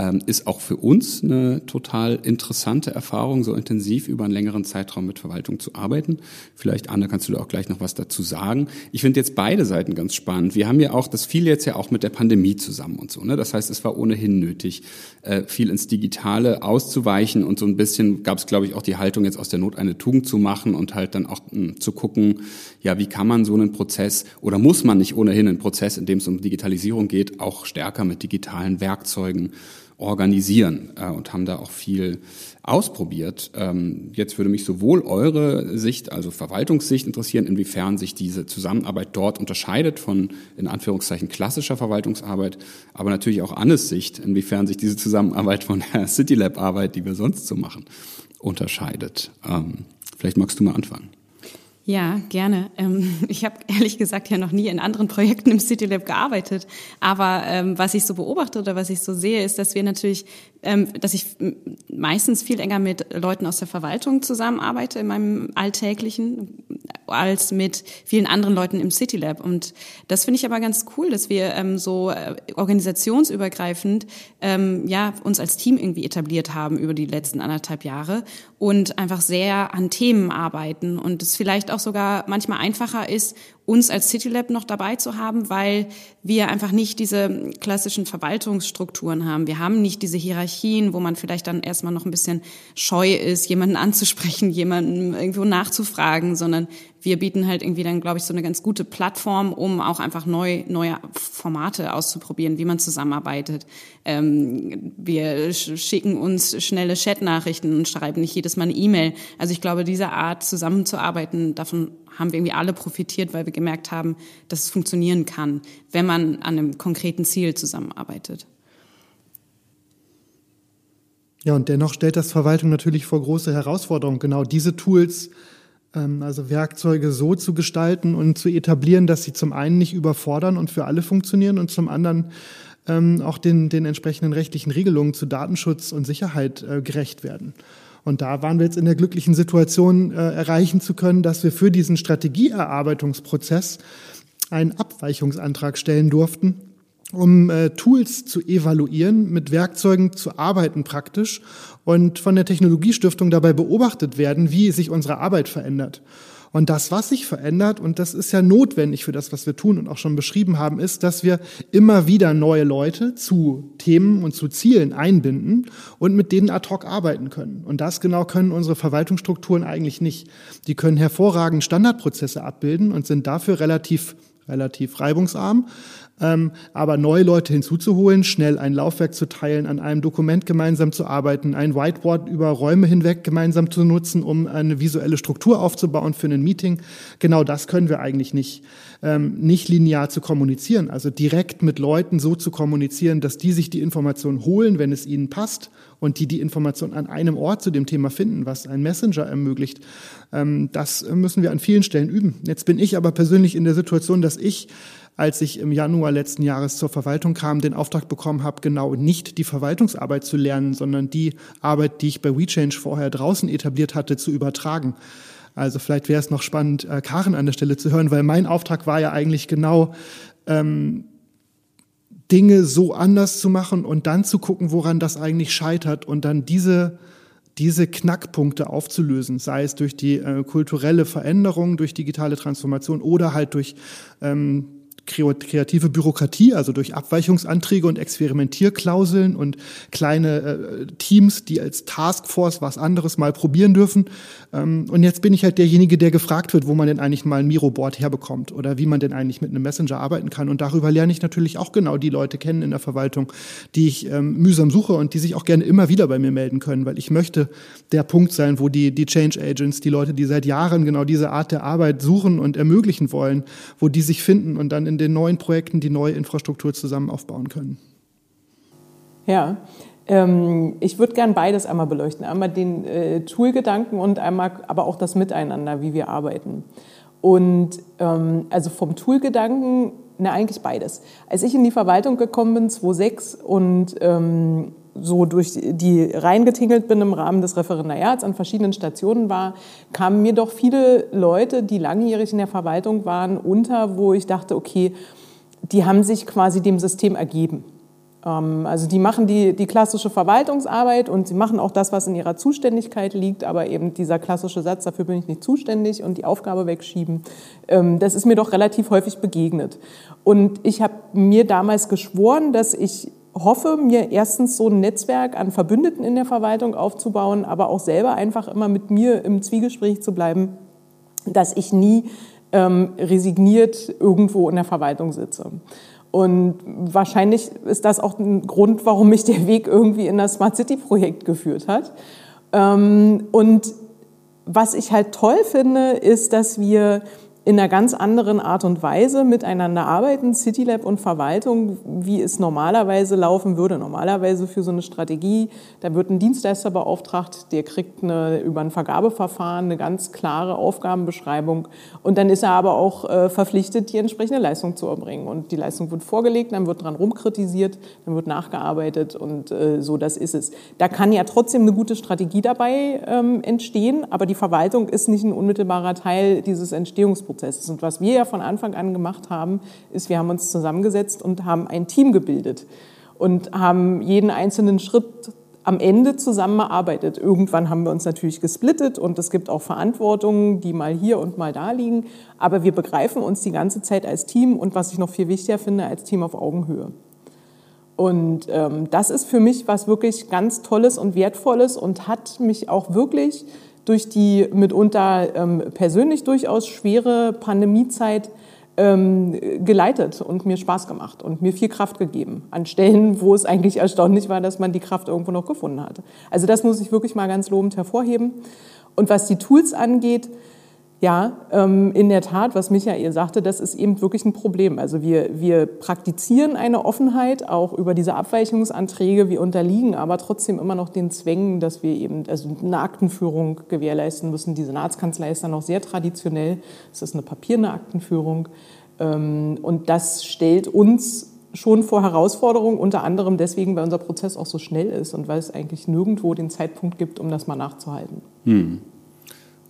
ähm, ist auch für uns eine total interessante Erfahrung, so intensiv über einen längeren Zeitraum mit Verwaltung zu arbeiten. Vielleicht, Anne, kannst du da auch gleich noch was dazu sagen. Ich finde jetzt beide Seiten ganz spannend. Wir haben ja auch, das fiel jetzt ja auch mit der Pandemie zusammen und so. Ne? Das heißt, es war ohnehin nötig, äh, viel ins Digitale auszuweichen und so ein bisschen gab es, glaube ich, auch die Haltung, jetzt aus der Not eine Tugend zu machen und halt dann auch mh, hm, zu gucken, ja, wie kann man so einen Prozess oder muss man nicht ohnehin einen Prozess, in dem es um Digitalisierung geht, auch stärker mit digitalen Werkzeugen organisieren äh, und haben da auch viel ausprobiert. Ähm, jetzt würde mich sowohl eure Sicht, also Verwaltungssicht interessieren, inwiefern sich diese Zusammenarbeit dort unterscheidet von in Anführungszeichen klassischer Verwaltungsarbeit, aber natürlich auch Annes Sicht, inwiefern sich diese Zusammenarbeit von der CityLab-Arbeit, die wir sonst so machen, unterscheidet. Ähm, vielleicht magst du mal anfangen. Ja, gerne. Ähm, <laughs> ich habe ehrlich gesagt ja noch nie in anderen Projekten im City Lab gearbeitet. Aber ähm, was ich so beobachte oder was ich so sehe, ist, dass wir natürlich, ähm, dass ich meistens viel enger mit Leuten aus der Verwaltung zusammenarbeite in meinem alltäglichen als mit vielen anderen Leuten im City Lab. Und das finde ich aber ganz cool, dass wir ähm, so äh, organisationsübergreifend ähm, ja uns als Team irgendwie etabliert haben über die letzten anderthalb Jahre und einfach sehr an Themen arbeiten und es vielleicht auch sogar manchmal einfacher ist, uns als CityLab noch dabei zu haben, weil wir einfach nicht diese klassischen Verwaltungsstrukturen haben. Wir haben nicht diese Hierarchien, wo man vielleicht dann erstmal noch ein bisschen scheu ist, jemanden anzusprechen, jemanden irgendwo nachzufragen, sondern wir bieten halt irgendwie dann, glaube ich, so eine ganz gute Plattform, um auch einfach neu, neue Formate auszuprobieren, wie man zusammenarbeitet. Ähm, wir schicken uns schnelle Chatnachrichten und schreiben nicht jedes Mal eine E-Mail. Also ich glaube, diese Art zusammenzuarbeiten, davon haben wir irgendwie alle profitiert, weil wir gemerkt haben, dass es funktionieren kann, wenn man an einem konkreten Ziel zusammenarbeitet. Ja, und dennoch stellt das Verwaltung natürlich vor große Herausforderungen, genau diese Tools also Werkzeuge so zu gestalten und zu etablieren, dass sie zum einen nicht überfordern und für alle funktionieren und zum anderen ähm, auch den, den entsprechenden rechtlichen Regelungen zu Datenschutz und Sicherheit äh, gerecht werden. Und da waren wir jetzt in der glücklichen Situation, äh, erreichen zu können, dass wir für diesen Strategieerarbeitungsprozess einen Abweichungsantrag stellen durften, um äh, Tools zu evaluieren, mit Werkzeugen zu arbeiten praktisch und von der Technologiestiftung dabei beobachtet werden, wie sich unsere Arbeit verändert. Und das, was sich verändert, und das ist ja notwendig für das, was wir tun und auch schon beschrieben haben, ist, dass wir immer wieder neue Leute zu Themen und zu Zielen einbinden und mit denen ad hoc arbeiten können. Und das genau können unsere Verwaltungsstrukturen eigentlich nicht. Die können hervorragend Standardprozesse abbilden und sind dafür relativ relativ reibungsarm, ähm, aber neue Leute hinzuzuholen, schnell ein Laufwerk zu teilen, an einem Dokument gemeinsam zu arbeiten, ein Whiteboard über Räume hinweg gemeinsam zu nutzen, um eine visuelle Struktur aufzubauen für ein Meeting. Genau das können wir eigentlich nicht. Ähm, nicht linear zu kommunizieren, also direkt mit Leuten so zu kommunizieren, dass die sich die Information holen, wenn es ihnen passt und die die Information an einem Ort zu dem Thema finden, was ein Messenger ermöglicht. Ähm, das müssen wir an vielen Stellen üben. Jetzt bin ich aber persönlich in der Situation, dass ich als ich im Januar letzten Jahres zur Verwaltung kam, den Auftrag bekommen habe, genau nicht die Verwaltungsarbeit zu lernen, sondern die Arbeit, die ich bei WeChange vorher draußen etabliert hatte, zu übertragen. Also vielleicht wäre es noch spannend, äh, Karen an der Stelle zu hören, weil mein Auftrag war ja eigentlich genau, ähm, Dinge so anders zu machen und dann zu gucken, woran das eigentlich scheitert und dann diese diese Knackpunkte aufzulösen, sei es durch die äh, kulturelle Veränderung, durch digitale Transformation oder halt durch ähm, kreative Bürokratie, also durch Abweichungsanträge und Experimentierklauseln und kleine äh, Teams, die als Taskforce was anderes mal probieren dürfen. Ähm, und jetzt bin ich halt derjenige, der gefragt wird, wo man denn eigentlich mal ein Miro-Board herbekommt oder wie man denn eigentlich mit einem Messenger arbeiten kann. Und darüber lerne ich natürlich auch genau die Leute kennen in der Verwaltung, die ich ähm, mühsam suche und die sich auch gerne immer wieder bei mir melden können, weil ich möchte der Punkt sein, wo die, die Change Agents, die Leute, die seit Jahren genau diese Art der Arbeit suchen und ermöglichen wollen, wo die sich finden und dann in den neuen Projekten die neue Infrastruktur zusammen aufbauen können. Ja, ähm, ich würde gern beides einmal beleuchten. Einmal den äh, Tool-Gedanken und einmal aber auch das Miteinander, wie wir arbeiten. Und ähm, also vom Tool-Gedanken, na eigentlich beides. Als ich in die Verwaltung gekommen bin, 2006 und ähm, so durch die reingetingelt bin im Rahmen des Referendariats an verschiedenen Stationen war, kamen mir doch viele Leute, die langjährig in der Verwaltung waren, unter, wo ich dachte, okay, die haben sich quasi dem System ergeben. Ähm, also die machen die, die klassische Verwaltungsarbeit und sie machen auch das, was in ihrer Zuständigkeit liegt, aber eben dieser klassische Satz, dafür bin ich nicht zuständig und die Aufgabe wegschieben, ähm, das ist mir doch relativ häufig begegnet. Und ich habe mir damals geschworen, dass ich hoffe, mir erstens so ein Netzwerk an Verbündeten in der Verwaltung aufzubauen, aber auch selber einfach immer mit mir im Zwiegespräch zu bleiben, dass ich nie ähm, resigniert irgendwo in der Verwaltung sitze. Und wahrscheinlich ist das auch ein Grund, warum mich der Weg irgendwie in das Smart City Projekt geführt hat. Ähm, und was ich halt toll finde, ist, dass wir in einer ganz anderen Art und Weise miteinander arbeiten, CityLab und Verwaltung, wie es normalerweise laufen würde. Normalerweise für so eine Strategie, da wird ein Dienstleister beauftragt, der kriegt eine, über ein Vergabeverfahren eine ganz klare Aufgabenbeschreibung und dann ist er aber auch äh, verpflichtet, die entsprechende Leistung zu erbringen. Und die Leistung wird vorgelegt, dann wird dran rumkritisiert, dann wird nachgearbeitet und äh, so, das ist es. Da kann ja trotzdem eine gute Strategie dabei ähm, entstehen, aber die Verwaltung ist nicht ein unmittelbarer Teil dieses Entstehungsprozesses. Prozesses. Und was wir ja von Anfang an gemacht haben, ist, wir haben uns zusammengesetzt und haben ein Team gebildet und haben jeden einzelnen Schritt am Ende zusammengearbeitet. Irgendwann haben wir uns natürlich gesplittet und es gibt auch Verantwortungen, die mal hier und mal da liegen. Aber wir begreifen uns die ganze Zeit als Team und was ich noch viel wichtiger finde, als Team auf Augenhöhe. Und ähm, das ist für mich was wirklich ganz Tolles und Wertvolles und hat mich auch wirklich durch die mitunter ähm, persönlich durchaus schwere Pandemiezeit ähm, geleitet und mir Spaß gemacht und mir viel Kraft gegeben an Stellen, wo es eigentlich erstaunlich war, dass man die Kraft irgendwo noch gefunden hatte. Also das muss ich wirklich mal ganz lobend hervorheben. Und was die Tools angeht, ja, ähm, in der Tat, was Michael sagte, das ist eben wirklich ein Problem. Also wir, wir praktizieren eine Offenheit auch über diese Abweichungsanträge. Wir unterliegen aber trotzdem immer noch den Zwängen, dass wir eben also eine Aktenführung gewährleisten müssen. Die Senatskanzlei ist dann noch sehr traditionell. Es ist eine papierne Aktenführung. Ähm, und das stellt uns schon vor Herausforderungen, unter anderem deswegen, weil unser Prozess auch so schnell ist und weil es eigentlich nirgendwo den Zeitpunkt gibt, um das mal nachzuhalten. Hm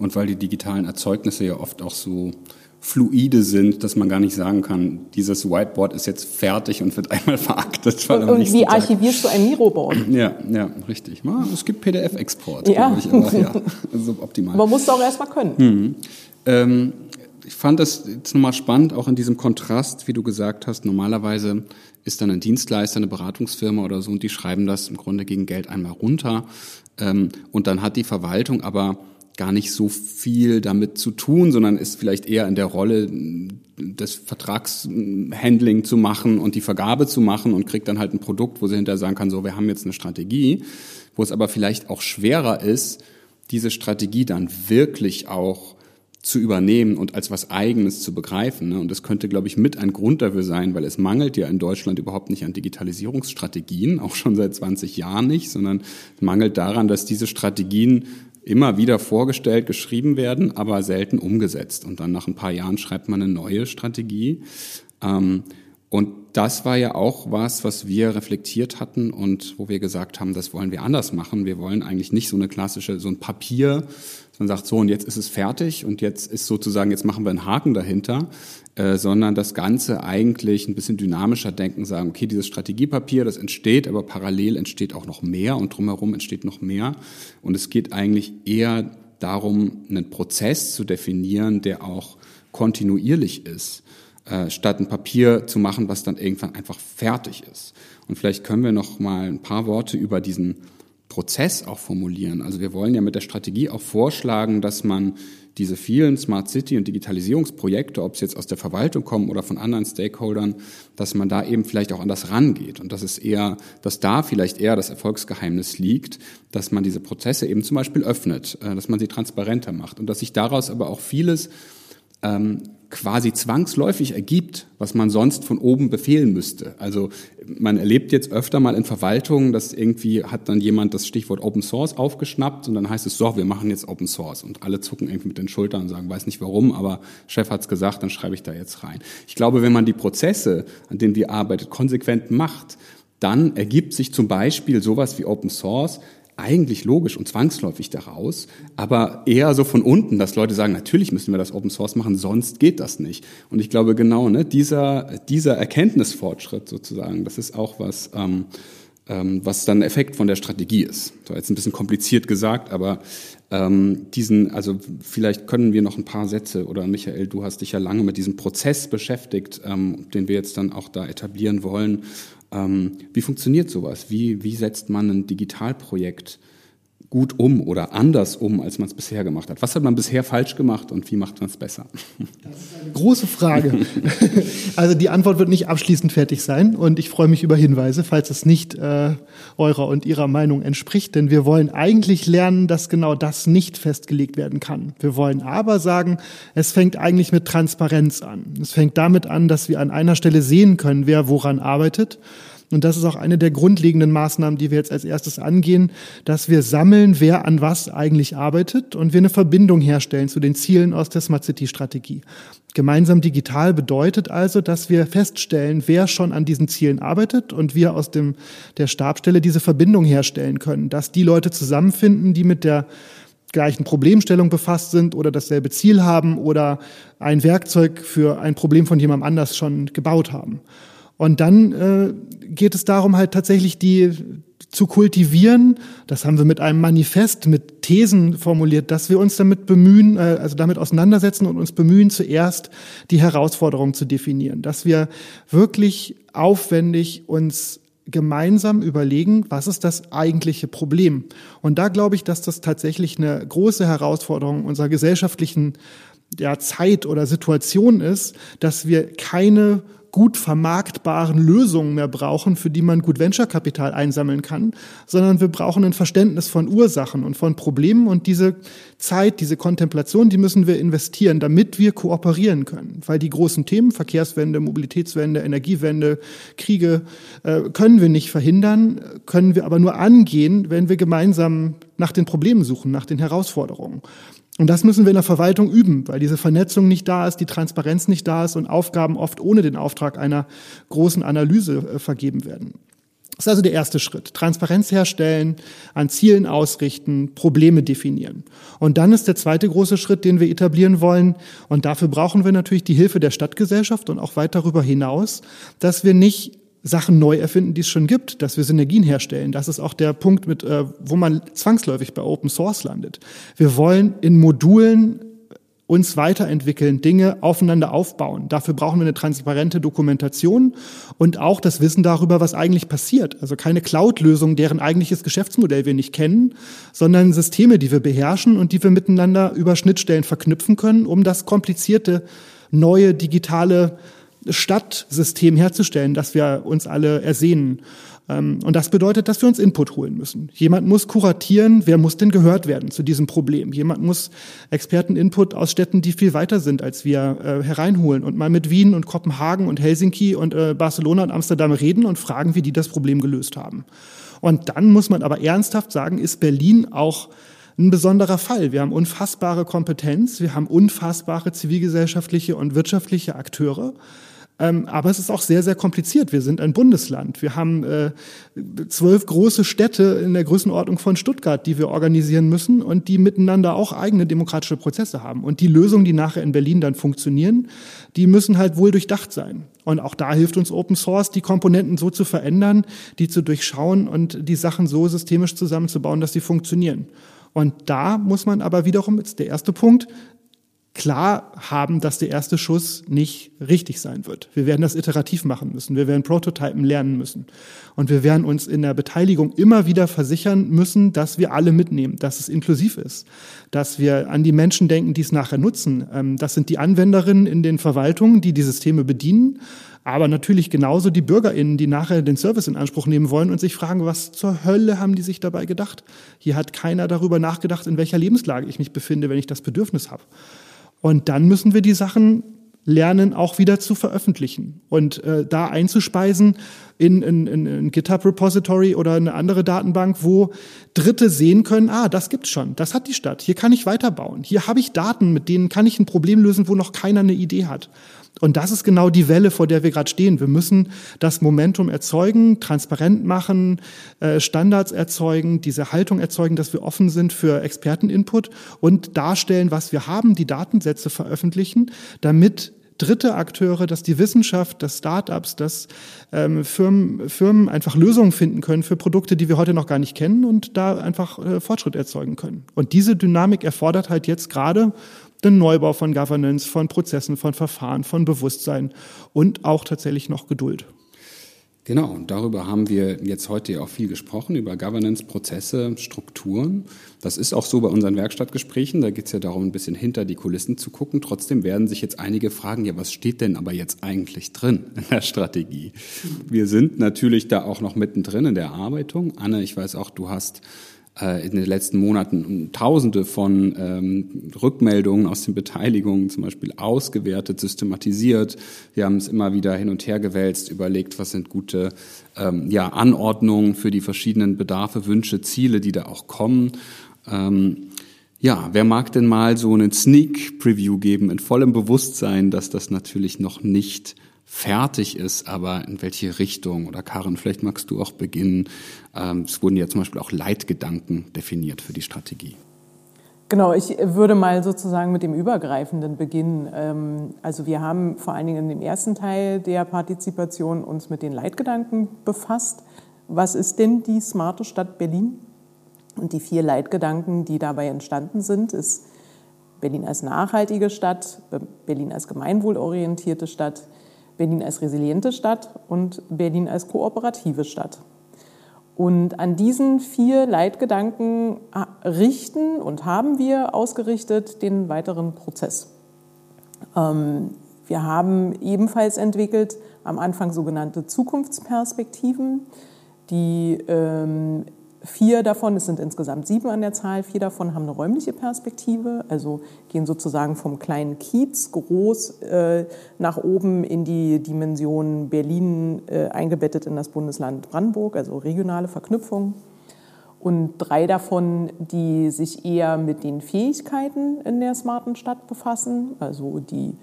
und weil die digitalen Erzeugnisse ja oft auch so fluide sind, dass man gar nicht sagen kann, dieses Whiteboard ist jetzt fertig und wird <laughs> einmal veraktet. Und, und wie archivierst Tag. du ein Miroboard? <clears throat> Ja, ja, richtig. Es gibt PDF-Export, ja. ich, aber ja, <laughs> also optimal. Man muss es auch erstmal können. Mhm. Ähm, ich fand das jetzt nochmal spannend, auch in diesem Kontrast, wie du gesagt hast, normalerweise ist dann ein Dienstleister, eine Beratungsfirma oder so und die schreiben das im Grunde gegen Geld einmal runter ähm, und dann hat die Verwaltung aber gar nicht so viel damit zu tun, sondern ist vielleicht eher in der Rolle des Vertragshandling zu machen und die Vergabe zu machen und kriegt dann halt ein Produkt, wo sie hinterher sagen kann, so, wir haben jetzt eine Strategie, wo es aber vielleicht auch schwerer ist, diese Strategie dann wirklich auch zu übernehmen und als was Eigenes zu begreifen. Ne? Und das könnte, glaube ich, mit ein Grund dafür sein, weil es mangelt ja in Deutschland überhaupt nicht an Digitalisierungsstrategien, auch schon seit 20 Jahren nicht, sondern mangelt daran, dass diese Strategien immer wieder vorgestellt, geschrieben werden, aber selten umgesetzt. Und dann nach ein paar Jahren schreibt man eine neue Strategie. Ähm, und das war ja auch was, was wir reflektiert hatten und wo wir gesagt haben, das wollen wir anders machen. Wir wollen eigentlich nicht so eine klassische, so ein Papier, man sagt, so und jetzt ist es fertig und jetzt ist sozusagen, jetzt machen wir einen Haken dahinter, äh, sondern das Ganze eigentlich ein bisschen dynamischer denken, sagen, okay, dieses Strategiepapier, das entsteht, aber parallel entsteht auch noch mehr und drumherum entsteht noch mehr. Und es geht eigentlich eher darum, einen Prozess zu definieren, der auch kontinuierlich ist, äh, statt ein Papier zu machen, was dann irgendwann einfach fertig ist. Und vielleicht können wir noch mal ein paar Worte über diesen Prozess auch formulieren. Also wir wollen ja mit der Strategie auch vorschlagen, dass man diese vielen Smart City und Digitalisierungsprojekte, ob es jetzt aus der Verwaltung kommen oder von anderen Stakeholdern, dass man da eben vielleicht auch anders rangeht und dass es eher, dass da vielleicht eher das Erfolgsgeheimnis liegt, dass man diese Prozesse eben zum Beispiel öffnet, äh, dass man sie transparenter macht und dass sich daraus aber auch vieles ähm, quasi zwangsläufig ergibt, was man sonst von oben befehlen müsste. Also man erlebt jetzt öfter mal in Verwaltungen, dass irgendwie hat dann jemand das Stichwort Open Source aufgeschnappt und dann heißt es so, wir machen jetzt Open Source und alle zucken irgendwie mit den Schultern und sagen, weiß nicht warum, aber Chef hat's gesagt, dann schreibe ich da jetzt rein. Ich glaube, wenn man die Prozesse, an denen wir arbeitet, konsequent macht, dann ergibt sich zum Beispiel sowas wie Open Source eigentlich logisch und zwangsläufig daraus, aber eher so von unten, dass Leute sagen, natürlich müssen wir das Open Source machen, sonst geht das nicht. Und ich glaube genau, ne, dieser, dieser Erkenntnisfortschritt sozusagen, das ist auch was, ähm, ähm, was dann Effekt von der Strategie ist. So jetzt ein bisschen kompliziert gesagt, aber ähm, diesen, also vielleicht können wir noch ein paar Sätze oder Michael, du hast dich ja lange mit diesem Prozess beschäftigt, ähm, den wir jetzt dann auch da etablieren wollen. Ähm, wie funktioniert sowas? Wie, wie setzt man ein Digitalprojekt gut um oder anders um, als man es bisher gemacht hat? Was hat man bisher falsch gemacht und wie macht man es besser? Das ist eine große Frage. <laughs> Also die Antwort wird nicht abschließend fertig sein und ich freue mich über Hinweise, falls es nicht äh, eurer und ihrer Meinung entspricht, denn wir wollen eigentlich lernen, dass genau das nicht festgelegt werden kann. Wir wollen aber sagen, es fängt eigentlich mit Transparenz an. Es fängt damit an, dass wir an einer Stelle sehen können, wer woran arbeitet und das ist auch eine der grundlegenden Maßnahmen, die wir jetzt als erstes angehen, dass wir sammeln, wer an was eigentlich arbeitet und wir eine Verbindung herstellen zu den Zielen aus der Smart City Strategie. Gemeinsam digital bedeutet also, dass wir feststellen, wer schon an diesen Zielen arbeitet und wir aus dem, der Stabstelle diese Verbindung herstellen können, dass die Leute zusammenfinden, die mit der gleichen Problemstellung befasst sind oder dasselbe Ziel haben oder ein Werkzeug für ein Problem von jemandem anders schon gebaut haben. Und dann äh, geht es darum, halt tatsächlich die zu kultivieren. Das haben wir mit einem Manifest, mit Thesen formuliert, dass wir uns damit bemühen, äh, also damit auseinandersetzen und uns bemühen, zuerst die Herausforderungen zu definieren. Dass wir wirklich aufwendig uns gemeinsam überlegen, was ist das eigentliche Problem. Und da glaube ich, dass das tatsächlich eine große Herausforderung unserer gesellschaftlichen ja, Zeit oder Situation ist, dass wir keine gut vermarktbaren Lösungen mehr brauchen, für die man gut Venture-Kapital einsammeln kann, sondern wir brauchen ein Verständnis von Ursachen und von Problemen und diese Zeit, diese Kontemplation, die müssen wir investieren, damit wir kooperieren können. Weil die großen Themen, Verkehrswende, Mobilitätswende, Energiewende, Kriege, äh, können wir nicht verhindern, können wir aber nur angehen, wenn wir gemeinsam nach den Problemen suchen, nach den Herausforderungen. Und das müssen wir in der Verwaltung üben, weil diese Vernetzung nicht da ist, die Transparenz nicht da ist und Aufgaben oft ohne den Auftrag einer großen Analyse äh, vergeben werden. Das ist also der erste Schritt. Transparenz herstellen, an Zielen ausrichten, Probleme definieren. Und dann ist der zweite große Schritt, den wir etablieren wollen. Und dafür brauchen wir natürlich die Hilfe der Stadtgesellschaft und auch weit darüber hinaus, dass wir nicht Sachen neu erfinden, die es schon gibt, dass wir Synergien herstellen. Das ist auch der Punkt, mit, äh, wo man zwangsläufig bei Open Source landet. Wir wollen in Modulen uns weiterentwickeln, Dinge aufeinander aufbauen. Dafür brauchen wir eine transparente Dokumentation und auch das Wissen darüber, was eigentlich passiert. Also keine Cloud-Lösung, deren eigentliches Geschäftsmodell wir nicht kennen, sondern Systeme, die wir beherrschen und die wir miteinander über Schnittstellen verknüpfen können, um das komplizierte, neue digitale Stadtsystem herzustellen, das wir uns alle ersehnen. Ähm, und das bedeutet, dass wir uns Input holen müssen. Jemand muss kuratieren, wer muss denn gehört werden zu diesem Problem. Jemand muss Experten-Input aus Städten, die viel weiter sind, als wir äh, hereinholen und mal mit Wien und Kopenhagen und Helsinki und äh, Barcelona und Amsterdam reden und fragen, wie die das Problem gelöst haben. Und dann muss man aber ernsthaft sagen, ist Berlin auch ein besonderer Fall. Wir haben unfassbare Kompetenz, wir haben unfassbare zivilgesellschaftliche und wirtschaftliche Akteure. Ähm, aber es ist auch sehr, sehr kompliziert. Wir sind ein Bundesland. Wir haben äh, zwölf große Städte in der Größenordnung von Stuttgart, die wir organisieren müssen und die miteinander auch eigene demokratische Prozesse haben. Und die Lösungen, die nachher in Berlin dann funktionieren, die müssen halt wohl durchdacht sein. Und auch da hilft uns Open Source, die Komponenten so zu verändern, die zu durchschauen und die Sachen so systemisch zusammenzubauen, dass sie funktionieren. Und da muss man aber wiederum, jetzt der erste Punkt, klar haben, dass der erste Schuss nicht richtig sein wird. Wir werden das iterativ machen müssen. Wir werden Prototypen lernen müssen. Und wir werden uns in der Beteiligung immer wieder versichern müssen, dass wir alle mitnehmen, dass es inklusiv ist, dass wir an die Menschen denken, die es nachher nutzen. Ähm, das sind die Anwenderinnen in den Verwaltungen, die die Systeme bedienen, aber natürlich genauso die BürgerInnen, die nachher den Service in Anspruch nehmen wollen und sich fragen, was zur Hölle haben die sich dabei gedacht? Hier hat keiner darüber nachgedacht, in welcher Lebenslage ich mich befinde, wenn ich das Bedürfnis habe. Und dann müssen wir die Sachen lernen, auch wieder zu veröffentlichen und äh, da einzuspeisen in, in, in in GitHub Repository oder eine andere Datenbank, wo Dritte sehen können, ah, das gibt's schon, das hat die Stadt, hier kann ich weiterbauen, hier habe ich Daten, mit denen kann ich ein Problem lösen, wo noch keiner eine Idee hat. Und das ist genau die Welle, vor der wir gerade stehen. Wir müssen das Momentum erzeugen, transparent machen, äh, Standards erzeugen, diese Haltung erzeugen, dass wir offen sind für Experteninput und darstellen, was wir haben, die Datensätze veröffentlichen, damit dritte Akteure, dass die Wissenschaft, dass Startups, dass ähm, Firmen, Firmen einfach Lösungen finden können für Produkte, die wir heute noch gar nicht kennen und da einfach äh, Fortschritt erzeugen können. Und diese Dynamik erfordert halt jetzt gerade den Neubau von Governance, von Prozessen, von Verfahren, von Bewusstsein und auch tatsächlich noch Geduld. Genau, und darüber haben wir jetzt heute auch viel gesprochen, über Governance, Prozesse, Strukturen. Das ist auch so bei unseren Werkstattgesprächen, da geht es ja darum, ein bisschen hinter die Kulissen zu gucken. Trotzdem werden sich jetzt einige fragen, ja, was steht denn aber jetzt eigentlich drin in der Strategie? Wir sind natürlich da auch noch mittendrin in der Erarbeitung. Anne, ich weiß auch, du hast in den letzten Monaten Tausende von ähm, Rückmeldungen aus den Beteiligungen zum Beispiel ausgewertet, systematisiert. Wir haben es immer wieder hin und her gewälzt, überlegt, was sind gute ähm, ja, Anordnungen für die verschiedenen Bedarfe, Wünsche, Ziele, die da auch kommen. Ähm, ja, wer mag denn mal so einen Sneak Preview geben in vollem Bewusstsein, dass das natürlich noch nicht fertig ist, aber in welche Richtung? Oder Karin, vielleicht magst du auch beginnen. Ähm, es wurden ja zum Beispiel auch Leitgedanken definiert für die Strategie. Genau, ich würde mal sozusagen mit dem Übergreifenden beginnen. Ähm, also wir haben vor allen Dingen in dem ersten Teil der Partizipation uns mit den Leitgedanken befasst. Was ist denn die smarte Stadt Berlin? Und die vier Leitgedanken, die dabei entstanden sind, ist Berlin als nachhaltige Stadt, Berlin als gemeinwohlorientierte Stadt, Berlin als resiliente Stadt und Berlin als kooperative Stadt. Und an diesen vier Leitgedanken richten und haben wir ausgerichtet den weiteren Prozess. Ähm, wir haben ebenfalls entwickelt am Anfang sogenannte Zukunftsperspektiven, die ähm, Vier davon, es sind insgesamt sieben an der Zahl, vier davon haben eine räumliche Perspektive, also gehen sozusagen vom kleinen Kiez groß äh, nach oben in die Dimension Berlin äh, eingebettet in das Bundesland Brandenburg, also regionale Verknüpfung. Und drei davon, die sich eher mit den Fähigkeiten in der smarten Stadt befassen, also die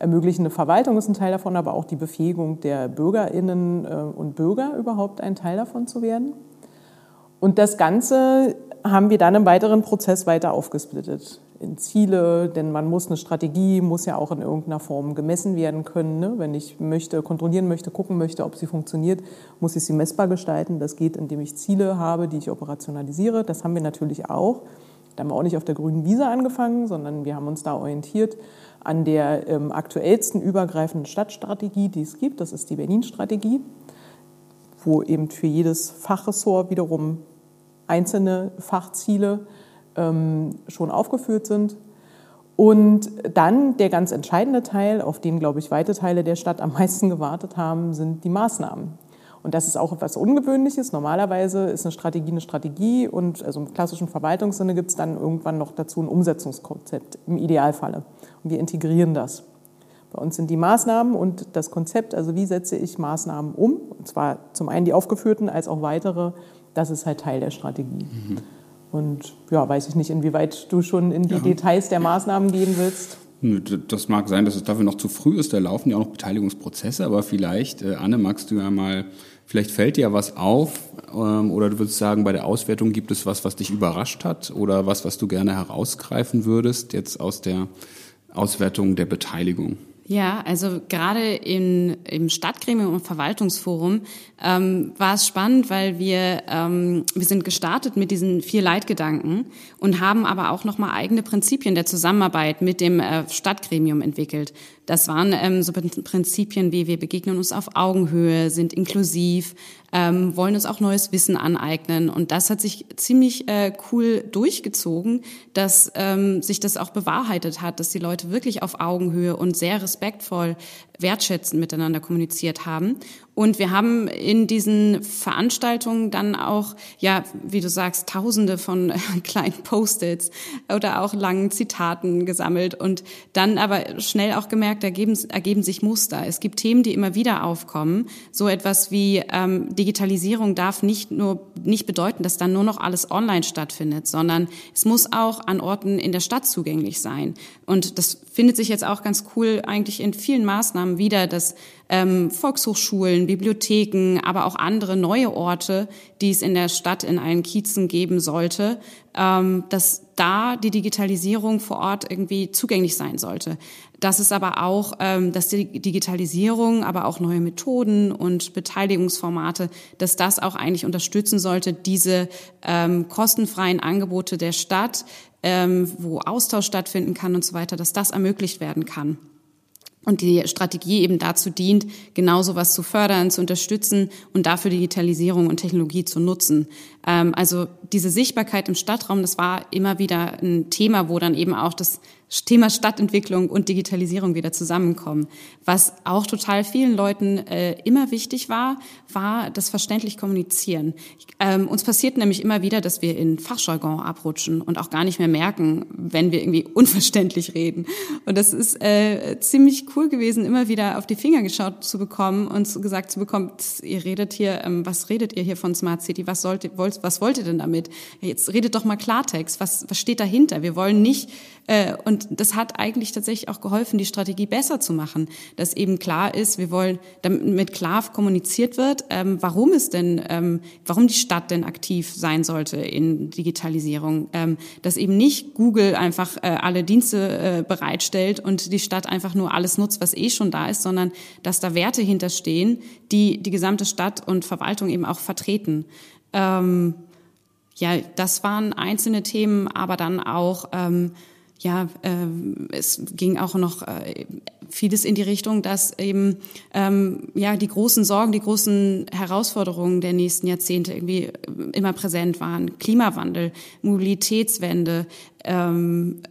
ermöglichende Verwaltung ist ein Teil davon, aber auch die Befähigung der Bürgerinnen äh, und Bürger überhaupt ein Teil davon zu werden. Und das Ganze haben wir dann im weiteren Prozess weiter aufgesplittet in Ziele, denn man muss eine Strategie, muss ja auch in irgendeiner Form gemessen werden können. Ne? Wenn ich möchte, kontrollieren möchte, gucken möchte, ob sie funktioniert, muss ich sie messbar gestalten. Das geht, indem ich Ziele habe, die ich operationalisiere. Das haben wir natürlich auch. Da haben wir auch nicht auf der grünen Wiese angefangen, sondern wir haben uns da orientiert an der ähm, aktuellsten übergreifenden Stadtstrategie, die es gibt. Das ist die Berlin-Strategie, wo eben für jedes Fachressort wiederum einzelne Fachziele ähm, schon aufgeführt sind. Und dann der ganz entscheidende Teil, auf den, glaube ich, weite Teile der Stadt am meisten gewartet haben, sind die Maßnahmen. Und das ist auch etwas Ungewöhnliches. Normalerweise ist eine Strategie eine Strategie und also im klassischen Verwaltungssinne gibt es dann irgendwann noch dazu ein Umsetzungskonzept im Idealfalle. Und wir integrieren das. Bei uns sind die Maßnahmen und das Konzept, also wie setze ich Maßnahmen um, und zwar zum einen die aufgeführten als auch weitere, das ist halt Teil der Strategie. Mhm. Und ja, weiß ich nicht, inwieweit du schon in die ja. Details der Maßnahmen gehen willst. Das mag sein, dass es dafür noch zu früh ist. Da laufen ja auch noch Beteiligungsprozesse. Aber vielleicht, äh, Anne, magst du ja mal, vielleicht fällt dir was auf ähm, oder du würdest sagen, bei der Auswertung gibt es was, was dich überrascht hat oder was, was du gerne herausgreifen würdest jetzt aus der Auswertung der Beteiligung? Ja, also gerade in, im Stadtgremium und Verwaltungsforum ähm, war es spannend, weil wir ähm, wir sind gestartet mit diesen vier Leitgedanken und haben aber auch noch mal eigene Prinzipien der Zusammenarbeit mit dem äh, Stadtgremium entwickelt. Das waren ähm, so Prinzipien wie wir begegnen uns auf Augenhöhe, sind inklusiv, ähm, wollen uns auch neues Wissen aneignen. Und das hat sich ziemlich äh, cool durchgezogen, dass ähm, sich das auch bewahrheitet hat, dass die Leute wirklich auf Augenhöhe und sehr respektvoll wertschätzend miteinander kommuniziert haben. Und wir haben in diesen Veranstaltungen dann auch, ja, wie du sagst, tausende von <laughs> kleinen Post-its oder auch langen Zitaten gesammelt und dann aber schnell auch gemerkt, ergeben, ergeben sich Muster. Es gibt Themen, die immer wieder aufkommen. So etwas wie ähm, Digitalisierung darf nicht nur, nicht bedeuten, dass dann nur noch alles online stattfindet, sondern es muss auch an Orten in der Stadt zugänglich sein. Und das findet sich jetzt auch ganz cool eigentlich in vielen Maßnahmen wieder, dass ähm, Volkshochschulen, Bibliotheken, aber auch andere neue Orte, die es in der Stadt in allen Kiezen geben sollte, ähm, dass da die Digitalisierung vor Ort irgendwie zugänglich sein sollte. Das ist aber auch, ähm, dass die Digitalisierung, aber auch neue Methoden und Beteiligungsformate, dass das auch eigentlich unterstützen sollte, diese ähm, kostenfreien Angebote der Stadt, ähm, wo Austausch stattfinden kann und so weiter, dass das ermöglicht werden kann. Und die Strategie eben dazu dient, genau sowas zu fördern, zu unterstützen und dafür Digitalisierung und Technologie zu nutzen. Ähm, also diese Sichtbarkeit im Stadtraum, das war immer wieder ein Thema, wo dann eben auch das Thema Stadtentwicklung und Digitalisierung wieder zusammenkommen. Was auch total vielen Leuten äh, immer wichtig war, war das verständlich kommunizieren. Ähm, uns passiert nämlich immer wieder, dass wir in Fachjargon abrutschen und auch gar nicht mehr merken, wenn wir irgendwie unverständlich reden. Und das ist äh, ziemlich cool gewesen, immer wieder auf die Finger geschaut zu bekommen und gesagt zu bekommen, ihr redet hier, ähm, was redet ihr hier von Smart City? Was sollt ihr, wollt, was wollt ihr denn damit? Jetzt redet doch mal Klartext. Was, was steht dahinter? Wir wollen nicht äh, und das hat eigentlich tatsächlich auch geholfen, die Strategie besser zu machen, dass eben klar ist, wir wollen, damit klar kommuniziert wird, ähm, warum es denn, ähm, warum die Stadt denn aktiv sein sollte in Digitalisierung, ähm, dass eben nicht Google einfach äh, alle Dienste äh, bereitstellt und die Stadt einfach nur alles nutzt, was eh schon da ist, sondern dass da Werte hinterstehen, die die gesamte Stadt und Verwaltung eben auch vertreten. Ähm, ja, das waren einzelne Themen, aber dann auch ähm, ja, äh, es ging auch noch äh, vieles in die Richtung, dass eben ähm, ja die großen Sorgen, die großen Herausforderungen der nächsten Jahrzehnte irgendwie immer präsent waren. Klimawandel, Mobilitätswende, ähm,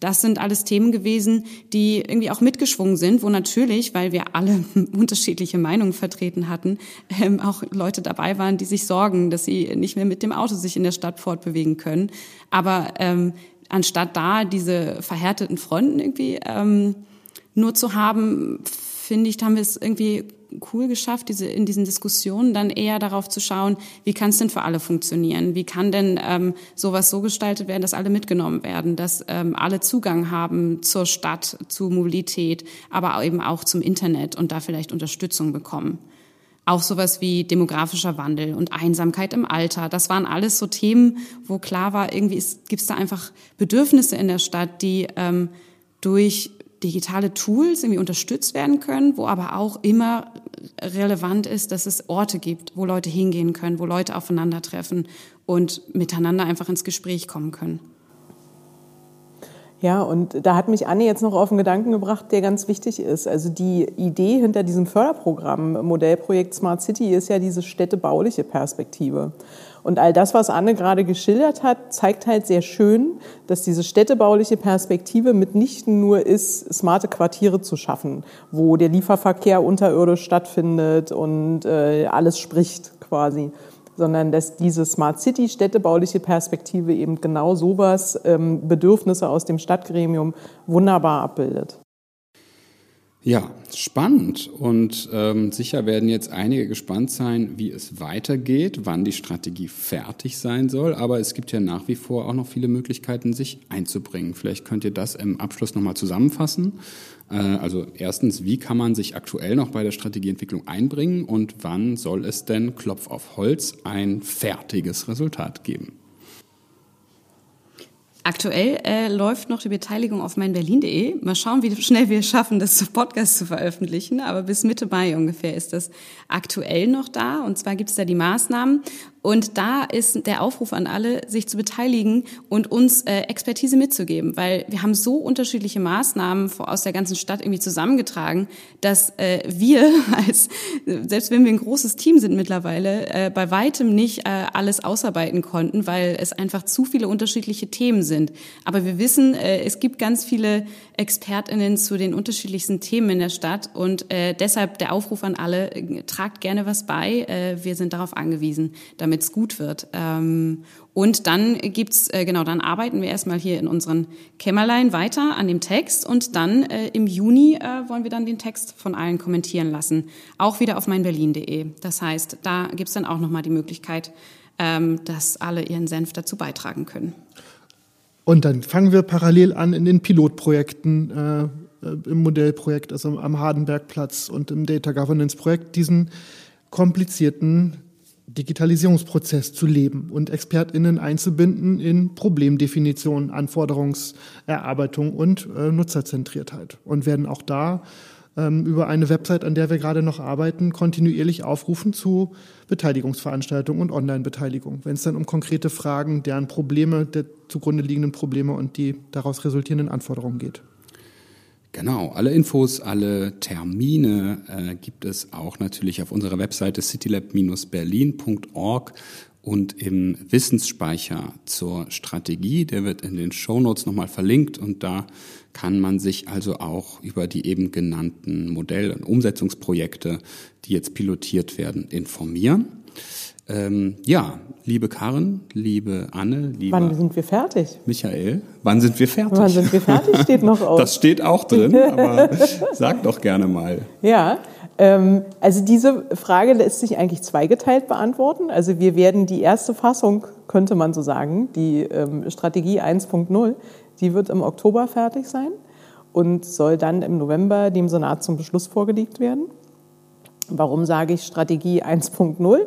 das sind alles Themen gewesen, die irgendwie auch mitgeschwungen sind, wo natürlich, weil wir alle <laughs> unterschiedliche Meinungen vertreten hatten, ähm, auch Leute dabei waren, die sich sorgen, dass sie nicht mehr mit dem Auto sich in der Stadt fortbewegen können. Aber ähm, anstatt da diese verhärteten Fronten irgendwie ähm, nur zu haben, finde ich, haben wir es irgendwie cool geschafft, diese, in diesen Diskussionen dann eher darauf zu schauen, wie kann es denn für alle funktionieren? Wie kann denn ähm, sowas so gestaltet werden, dass alle mitgenommen werden, dass ähm, alle Zugang haben zur Stadt, zu Mobilität, aber eben auch zum Internet und da vielleicht Unterstützung bekommen? Auch sowas wie demografischer Wandel und Einsamkeit im Alter. Das waren alles so Themen, wo klar war, irgendwie gibt es da einfach Bedürfnisse in der Stadt, die ähm, durch digitale Tools irgendwie unterstützt werden können, wo aber auch immer relevant ist, dass es Orte gibt, wo Leute hingehen können, wo Leute aufeinandertreffen und miteinander einfach ins Gespräch kommen können. Ja, und da hat mich Anne jetzt noch auf einen Gedanken gebracht, der ganz wichtig ist. Also die Idee hinter diesem Förderprogramm, Modellprojekt Smart City, ist ja diese städtebauliche Perspektive. Und all das, was Anne gerade geschildert hat, zeigt halt sehr schön, dass diese städtebauliche Perspektive mitnichten nur ist, smarte Quartiere zu schaffen, wo der Lieferverkehr unterirdisch stattfindet und äh, alles spricht quasi, sondern dass diese Smart City städtebauliche Perspektive eben genau sowas, ähm, Bedürfnisse aus dem Stadtgremium wunderbar abbildet. Ja, spannend. Und ähm, sicher werden jetzt einige gespannt sein, wie es weitergeht, wann die Strategie fertig sein soll. Aber es gibt ja nach wie vor auch noch viele Möglichkeiten, sich einzubringen. Vielleicht könnt ihr das im Abschluss nochmal zusammenfassen. Äh, also erstens, wie kann man sich aktuell noch bei der Strategieentwicklung einbringen und wann soll es denn, Klopf auf Holz, ein fertiges Resultat geben? Aktuell äh, läuft noch die Beteiligung auf meinberlin.de. Mal schauen, wie schnell wir es schaffen, das Podcast zu veröffentlichen. Aber bis Mitte Mai ungefähr ist das aktuell noch da. Und zwar gibt es da die Maßnahmen. Und da ist der Aufruf an alle, sich zu beteiligen und uns äh, Expertise mitzugeben, weil wir haben so unterschiedliche Maßnahmen aus der ganzen Stadt irgendwie zusammengetragen, dass äh, wir <laughs> als, selbst wenn wir ein großes Team sind mittlerweile, äh, bei weitem nicht äh, alles ausarbeiten konnten, weil es einfach zu viele unterschiedliche Themen sind. Aber wir wissen, äh, es gibt ganz viele ExpertInnen zu den unterschiedlichsten Themen in der Stadt und äh, deshalb der Aufruf an alle, tragt gerne was bei. Äh, wir sind darauf angewiesen, damit damit es gut wird. Ähm, und dann gibt's, äh, genau, dann arbeiten wir erstmal hier in unseren Kämmerlein weiter an dem Text und dann äh, im Juni äh, wollen wir dann den Text von allen kommentieren lassen. Auch wieder auf meinberlin.de. Das heißt, da gibt's dann auch nochmal die Möglichkeit, ähm, dass alle ihren Senf dazu beitragen können. Und dann fangen wir parallel an in den Pilotprojekten, äh, im Modellprojekt, also am Hardenbergplatz und im Data Governance Projekt, diesen komplizierten Digitalisierungsprozess zu leben und ExpertInnen einzubinden in Problemdefinition, Anforderungserarbeitung und äh, Nutzerzentriertheit und werden auch da ähm, über eine Website, an der wir gerade noch arbeiten, kontinuierlich aufrufen zu Beteiligungsveranstaltungen und Online-Beteiligung, wenn es dann um konkrete Fragen, deren Probleme, der zugrunde liegenden Probleme und die daraus resultierenden Anforderungen geht. Genau, alle Infos, alle Termine äh, gibt es auch natürlich auf unserer Webseite citylab-berlin.org und im Wissensspeicher zur Strategie. Der wird in den Shownotes nochmal verlinkt und da kann man sich also auch über die eben genannten Modell- und Umsetzungsprojekte, die jetzt pilotiert werden, informieren. Ähm, ja, liebe Karin, liebe Anne, lieber Wann sind wir fertig? Michael, wann sind wir fertig? Wann sind wir fertig, steht noch aus. Das steht auch drin, <laughs> aber sag doch gerne mal. Ja, ähm, also diese Frage lässt sich eigentlich zweigeteilt beantworten. Also wir werden die erste Fassung, könnte man so sagen, die ähm, Strategie 1.0, die wird im Oktober fertig sein und soll dann im November dem Senat zum Beschluss vorgelegt werden. Warum sage ich Strategie 1.0?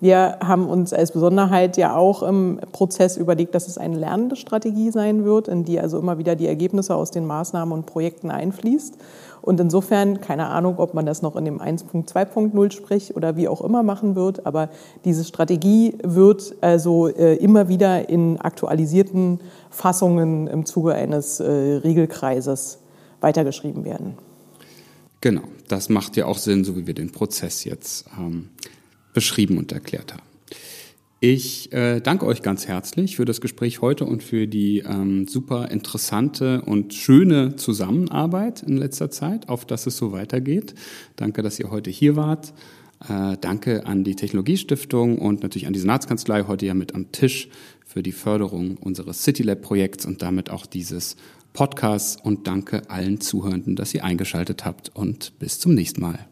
Wir haben uns als Besonderheit ja auch im Prozess überlegt, dass es eine lernende Strategie sein wird, in die also immer wieder die Ergebnisse aus den Maßnahmen und Projekten einfließt. Und insofern, keine Ahnung, ob man das noch in dem 1.2.0 spricht oder wie auch immer machen wird, aber diese Strategie wird also äh, immer wieder in aktualisierten Fassungen im Zuge eines äh, Regelkreises weitergeschrieben werden. Genau, das macht ja auch Sinn, so wie wir den Prozess jetzt ähm, beschrieben und erklärt haben. Ich äh, danke euch ganz herzlich für das Gespräch heute und für die ähm, super interessante und schöne Zusammenarbeit in letzter Zeit, auf dass es so weitergeht. Danke, dass ihr heute hier wart. Äh, danke an die Technologiestiftung und natürlich an die Senatskanzlei heute ja mit am Tisch für die Förderung unseres CityLab-Projekts und damit auch dieses Podcasts. Und danke allen Zuhörenden, dass ihr eingeschaltet habt und bis zum nächsten Mal.